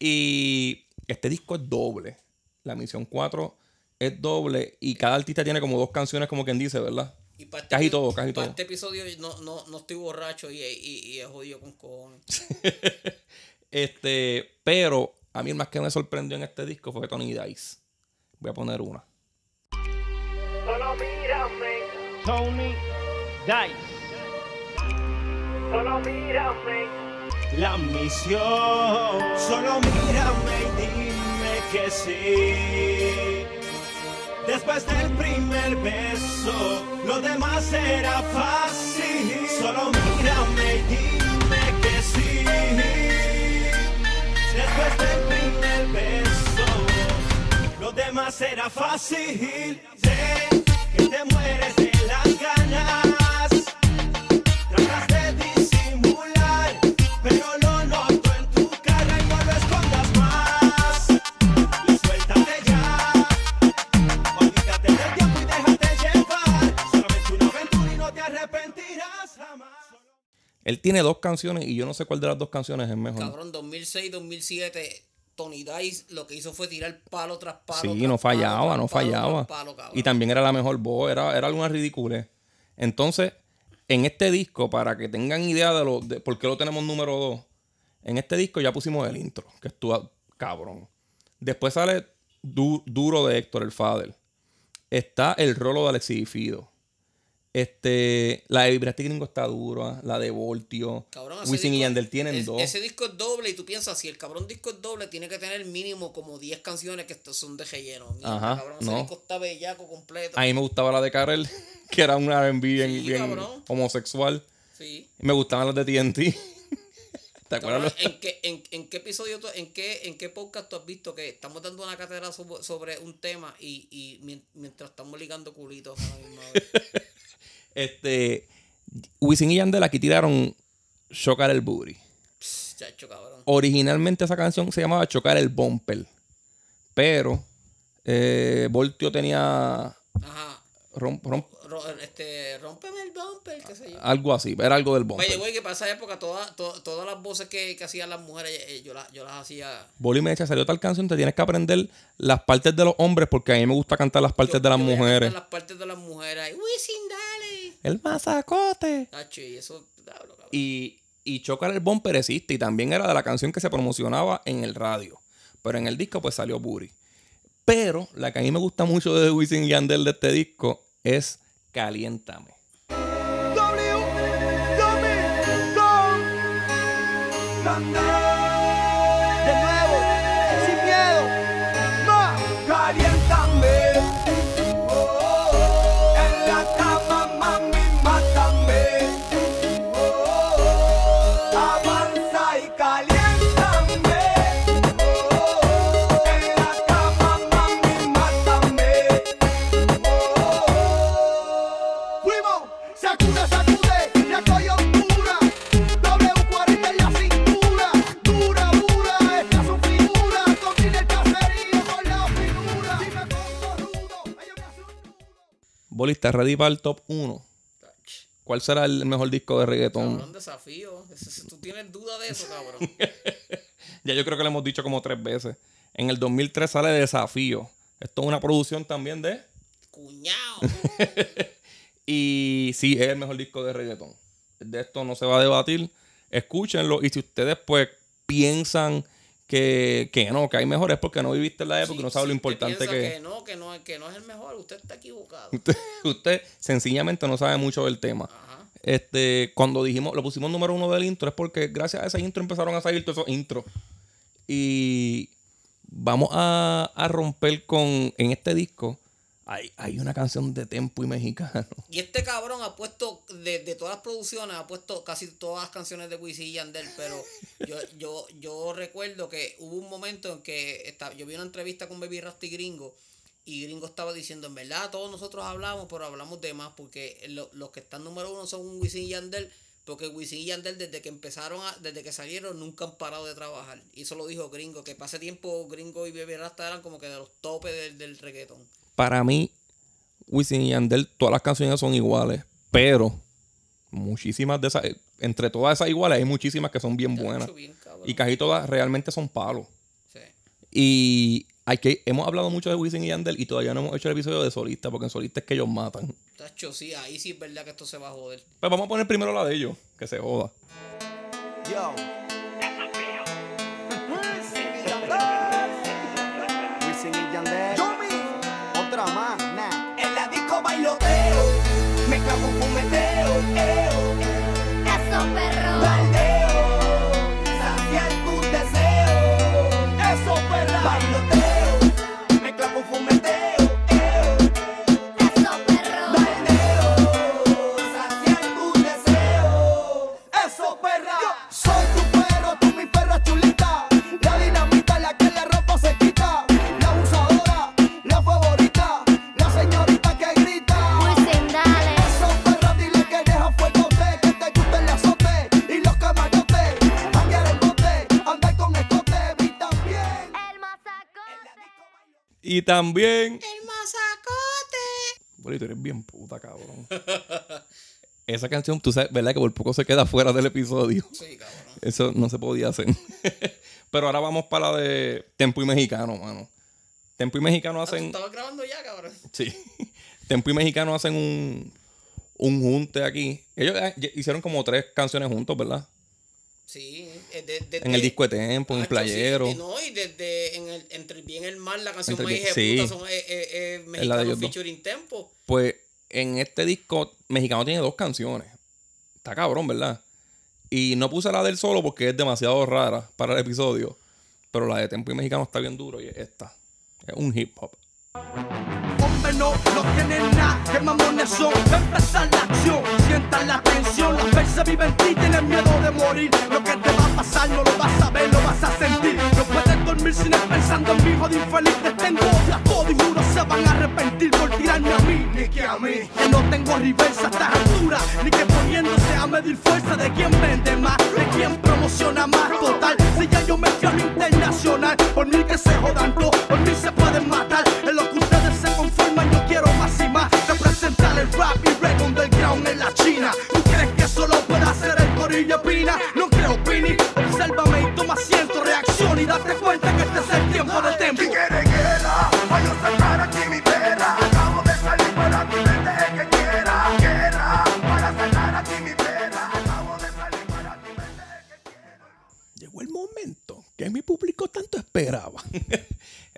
Y este disco es doble. La misión 4 es doble y cada artista tiene como dos canciones como quien dice, ¿verdad?
Y para este
Casi todo, casi
para
todo.
este episodio no, no, no estoy borracho y, y, y he jodido con cojones.
Este, pero a mí el más que me sorprendió en este disco fue Tony Dice. Voy a poner una.
Solo mírame,
Tony Dice.
solo mírame.
La misión. Solo mírame y dime que sí. Después del primer beso, lo demás será fácil. Solo mírame y dime que sí. Después del primer beso, lo demás será fácil. Sé que te mueres de las ganas.
Él tiene dos canciones y yo no sé cuál de las dos canciones es mejor.
Cabrón, 2006, 2007, Tony Dice lo que hizo fue tirar palo tras palo.
Sí,
tras
no
palo,
fallaba, no fallaba.
palo,
y también era la mejor voz, era, era alguna ridícula. Entonces, En este disco, para que tengan idea de, lo, de por qué lo tenemos número 2, en este disco ya pusimos el intro, que estuvo cabrón. Después sale Du- Duro de Héctor, el Fader. Está el rolo de Alexis y Fido. Este, la de Vibrati Gringo está dura, la de Voltio.
Cabrón,
Wisin y Yandel tienen
es-
dos.
Ese disco es doble y tú piensas, si el cabrón disco es doble, tiene que tener mínimo como 10 canciones que son de relleno.
Ajá,
cabrón, ese disco está bellaco completo.
A mí me gustaba la de Karel, que era un R&B bien,
Sí,
bien homosexual.
Sí.
Me gustaban las de TNT. ¿Te acuerdas?
¿en, qué, en, en qué episodio, tú- en qué, en qué podcast tú has visto que estamos dando una cátedra sobre, sobre un tema y, y mien- mientras estamos ligando culitos a la misma vez?
Este, Wisin y Yandel aquí tiraron Chocar el Booty.
Pss, Chacho, cabrón.
Originalmente esa canción se llamaba Chocar el Bumper. Pero eh, Voltio tenía
Ajá.
rom- rom-
Ro- este, rómpeme el bumper, qué sé yo.
algo así, era algo del bumper.
Oye, güey, que para esa época toda- to- todas las voces que, que hacían las mujeres, eh, yo, las yo las hacía.
Boli me decía, salió tal canción, te tienes que aprender las partes de los hombres porque a mí me gusta cantar las partes de las
yo
mujeres.
las partes de las mujeres. ahí, Wisin, dale.
El masacote.
Tacho, y eso, cabrón.
Y, y Chocar el Bumper existe y también era de la canción que se promocionaba en el radio. Pero en el disco pues salió Booty. Pero la que a mí me gusta mucho de Wisin y Yandel de este disco es Caliéntame.
De
Boli, ¿estás ready para el top 1? ¿Cuál será el mejor disco de reggaetón?
Cabrón, desafío. ¿Tú tienes duda de eso, cabrón?
Ya yo creo que lo hemos dicho como tres veces. En el 2003 sale Desafío. Esto es una producción también de...
Cuñado.
Y sí, es el mejor disco de reggaetón. De esto no se va a debatir. Escúchenlo. Y si ustedes pues piensan que, que no, que hay mejores porque no viviste en la época y no sabes lo importante que,
que no, que no, que no es el mejor, usted está equivocado.
usted, usted sencillamente no sabe mucho del tema. Este, cuando dijimos, lo pusimos número uno del intro, es porque gracias a ese intro empezaron a salir todos esos intros. Y vamos a, a romper con, en este disco, hay, hay una canción de tempo y mexicano.
Y este cabrón ha puesto, de, de todas las producciones, ha puesto casi todas las canciones de Wisin y Yandel, pero yo, yo, yo recuerdo que hubo un momento en que esta- yo vi una entrevista con Baby Rasta y Gringo, y Gringo estaba diciendo, en verdad, todos nosotros hablamos, pero hablamos de más, porque lo- los que están número uno son Wisin y Yandel, porque Wisin y Yandel desde que empezaron, a- desde que salieron, nunca han parado de trabajar. Y eso lo dijo Gringo, que pase tiempo Gringo y Baby Rasta eran como que de los topes del, del reggaetón.
Para mí, Wisin y Yandel, todas las canciones son iguales, pero muchísimas de esas, entre todas esas iguales, hay muchísimas que son bien buenas.
bien.
Y casi todas realmente son palos.
Sí.
Y hay que, hemos hablado mucho de Wisin y Yandel y todavía no hemos hecho el episodio de solista, porque en solista es que ellos matan.
Tacho, sí, ahí sí es verdad que esto se va a joder.
Pues vamos a poner primero la de ellos, que se joda.
Yo. Wisin y Yandel. Otra más, nah. En la disco bailoteo, me clavo un fumeteo, eo. Eso perro. Baldeo, saciar tus deseos. Eso perra. Y también.
El masacote.
Bolito, eres bien puta, cabrón. Esa canción, tú sabes, ¿verdad? Que por poco se queda fuera del episodio.
Sí, cabrón.
Eso no se podía hacer. Pero ahora vamos para la de Tempo y Mexicano, mano. Tempo y Mexicano hacen.
Estaba grabando ya, cabrón.
Sí. Tempo y Mexicano hacen un, un junte aquí. Ellos eh, hicieron como tres canciones juntos, ¿verdad?
Sí, de- de-
En el disco de Tempo, en
Hacho,
Playero.
sí, no, y desde en el, entre bien el mal, la canción más
sí.
son eh, eh, eh, mexicanos featuring Tempo.
Pues en este disco, Mexicano tiene dos canciones. Está cabrón, ¿verdad? Y no puse la del solo porque es demasiado rara para el episodio. Pero la de Tempo y Mexicano está bien duro y es esta. Es un hip hop.
No, no tienen nada, que mamones son. Va a empezar la acción, sientan la tensión. La fe vive en ti, tienes miedo de morir. Lo que te va a pasar no lo vas a ver, lo vas a sentir. No puedes dormir sin estar pensando en mi hijo de infeliz. Te tengo odio todo y juro se van a arrepentir por tirarme a mí, ni que a mí. Que no tengo reversa a estas alturas, ni que poniéndose a medir fuerza de quién vende más, de quién promociona más. Total, si ya yo me fui a internacional, por mí que se jodan todos, por mí se pueden matar. Que ustedes se conforman, yo quiero más y más. Representar el rap y reggae underground en la China. ¿Tú crees que solo puede hacer el corillo Pina? No creo, Pini. Obsérvame y toma asiento, reacción y date cuenta que este es el tiempo de tiempo.
quiere guerra, voy a sacar aquí mi perra. Acabo de salir para ti, vete el que quiera. Guerra, voy a sacar aquí mi perra. Acabo de salir para ti,
Llegó el momento que mi público tanto esperaba.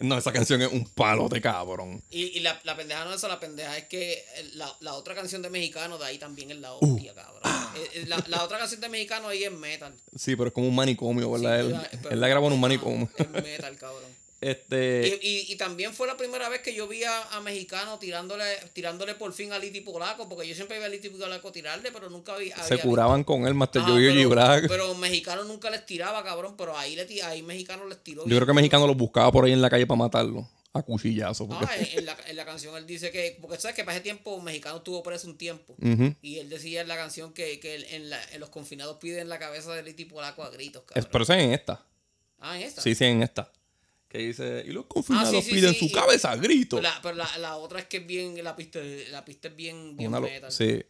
no, esa canción es un palo de cabrón.
Y, y la, la pendeja no es eso, la pendeja es que la, la otra canción de mexicano de ahí también es la
Uh.
hostia, cabrón. Eh, eh, La, la otra canción de mexicano ahí es metal.
Sí, pero es como un manicomio, ¿verdad?
Sí,
él, él la grabó en un manicomio.
Es metal, cabrón.
Este.
Y, y, y también fue la primera vez que yo vi a, a mexicano tirándole, tirándole por fin a Liti Polaco, porque yo siempre vi a Liti Polaco tirarle, pero nunca vi.
se curaban con él, Master Joey y
pero,
Black.
pero mexicano nunca les tiraba, cabrón, pero ahí, le, ahí mexicano les tiró.
Yo creo que mexicano los buscaba por ahí en la calle para matarlo. A cuchillazo. Porque...
Ah, en, la, en la canción él dice que, porque sabes que para ese tiempo mexicano estuvo preso un tiempo. Y él decía en la canción que, que en, la- en los confinados piden la cabeza de Liti Polaco a gritos,
Es-
cabrón.
pero eso es en esta.
Ah, en esta.
Sí, sí, en esta. Que dice, y los confinados
Ah, sí, sí,
piden
sí,
su cabeza a grito.
Pero, la, pero la, la otra es que es bien, la pista, la pista es bien, bien
Una
metal.
sí.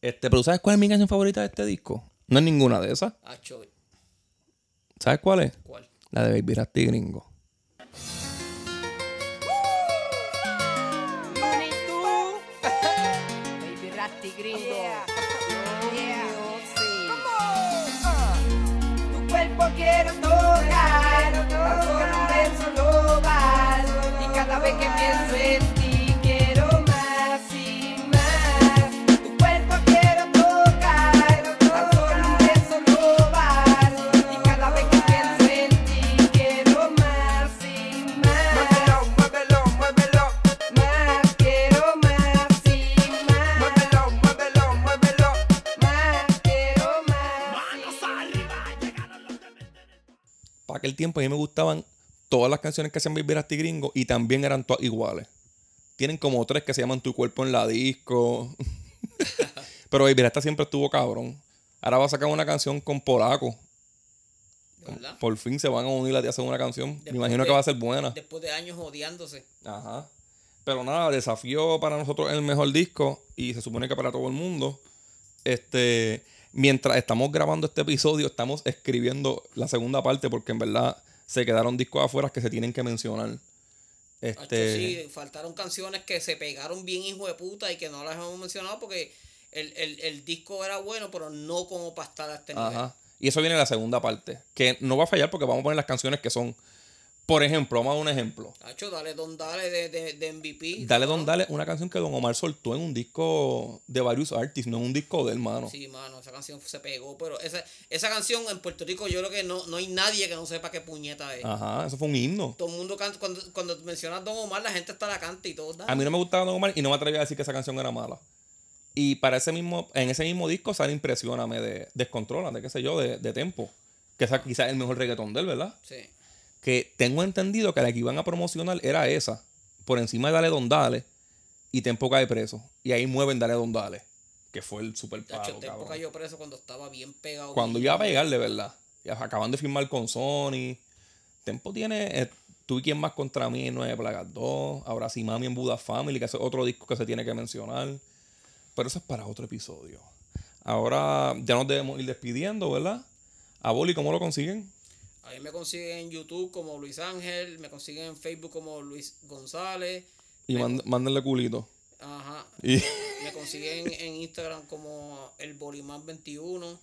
Este, pero ¿sabes cuál es mi canción favorita de este disco? No es ninguna de esas.
Acho,
¿Sabes cuál es?
¿Cuál?
La de Baby Rasty Gringo.
Cada vez que pienso en ti quiero más y más. Tu cuerpo quiero tocar, tan solo un beso vas. Y cada vez que pienso en ti quiero más y más. Muévelo, muévelo, muévelo. Más quiero más y más. Muévelo, muévelo, muévelo. Más quiero más. Manos arriba.
Para aquel tiempo a mí me gustaban todas las canciones que hacían Baby Rasty Gringo y también eran todas iguales. Tienen como tres que se llaman Tu cuerpo en la disco. Pero Baby Rasta siempre estuvo cabrón. Ahora va a sacar una canción con Polaco.
¿Verdad?
Por fin se van a unir a hacer una canción.
Después
Me imagino
de-
que va a ser buena.
Después de años odiándose.
Ajá. Pero nada, desafío para nosotros el mejor disco y se supone que para todo el mundo. Este, mientras estamos grabando este episodio, estamos escribiendo la segunda parte porque en verdad se quedaron discos afuera que se tienen que mencionar. Este,
sí, faltaron canciones que se pegaron bien hijo de puta y que no las hemos mencionado porque el, el, el disco era bueno, pero no como para estar a este nivel.
ajá. Y eso viene en la segunda parte, que no va a fallar porque vamos a poner las canciones que son, por ejemplo, vamos a dar un ejemplo.
Acho, dale don dale de, de, de MVP.
Dale Don Dale, una canción que Don Omar soltó en un disco de varios artistas, no en un disco del hermano.
Sí, mano, esa canción se pegó, pero esa, esa canción en Puerto Rico yo creo que no, no hay nadie que no sepa qué puñeta es.
Ajá, eso fue un himno.
Todo el mundo canta, cuando, cuando mencionas Don Omar, la gente está la canta y todo.
A mí no me gustaba Don Omar y no me atrevía a decir que esa canción era mala. Y para ese mismo, en ese mismo disco sale Impresióname de Descontrola, de qué sé yo, de, de Tempo. Que esa quizás es el mejor reggaetón de él, ¿verdad?
Sí.
Que tengo entendido que la que iban a promocionar era esa. Por encima de Dale Don Dale y Tempo cae preso. Y ahí mueven Dale Don Dale. Que fue el super palo,
época yo preso cuando estaba bien pegado.
Cuando iba a pegar, de verdad. Ya Acaban de firmar con Sony. Tempo tiene eh, Tú y quién más contra mí en Nueve Plagas 2. Ahora sí, Mami en Buda Family, que es otro disco que se tiene que mencionar. Pero eso es para otro episodio. Ahora ya nos debemos ir despidiendo, ¿verdad? A Boli, ¿cómo lo consiguen?
A mí me consiguen en YouTube como Luis Ángel, me consiguen en Facebook como Luis González.
Y mand- mándenle culito.
Ajá.
Y-
Me consiguen en Instagram como el Bolimán 21.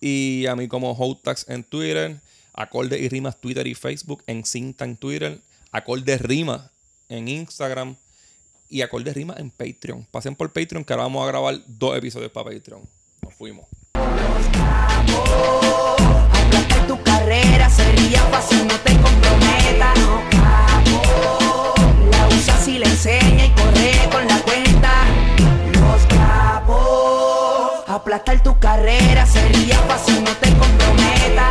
Y a mí como Hotax en Twitter, Acorde y Rimas Twitter y Facebook, en Cinta en Twitter, Acorde Rimas en Instagram y Acorde Rimas en Patreon. Pasen por Patreon que ahora vamos a grabar dos episodios para Patreon. Nos fuimos
sería
fácil, no te comprometa, no capo. La usa si le enseña y corre con la cuenta. Los capos, aplastar tu carrera sería fácil, no te comprometa,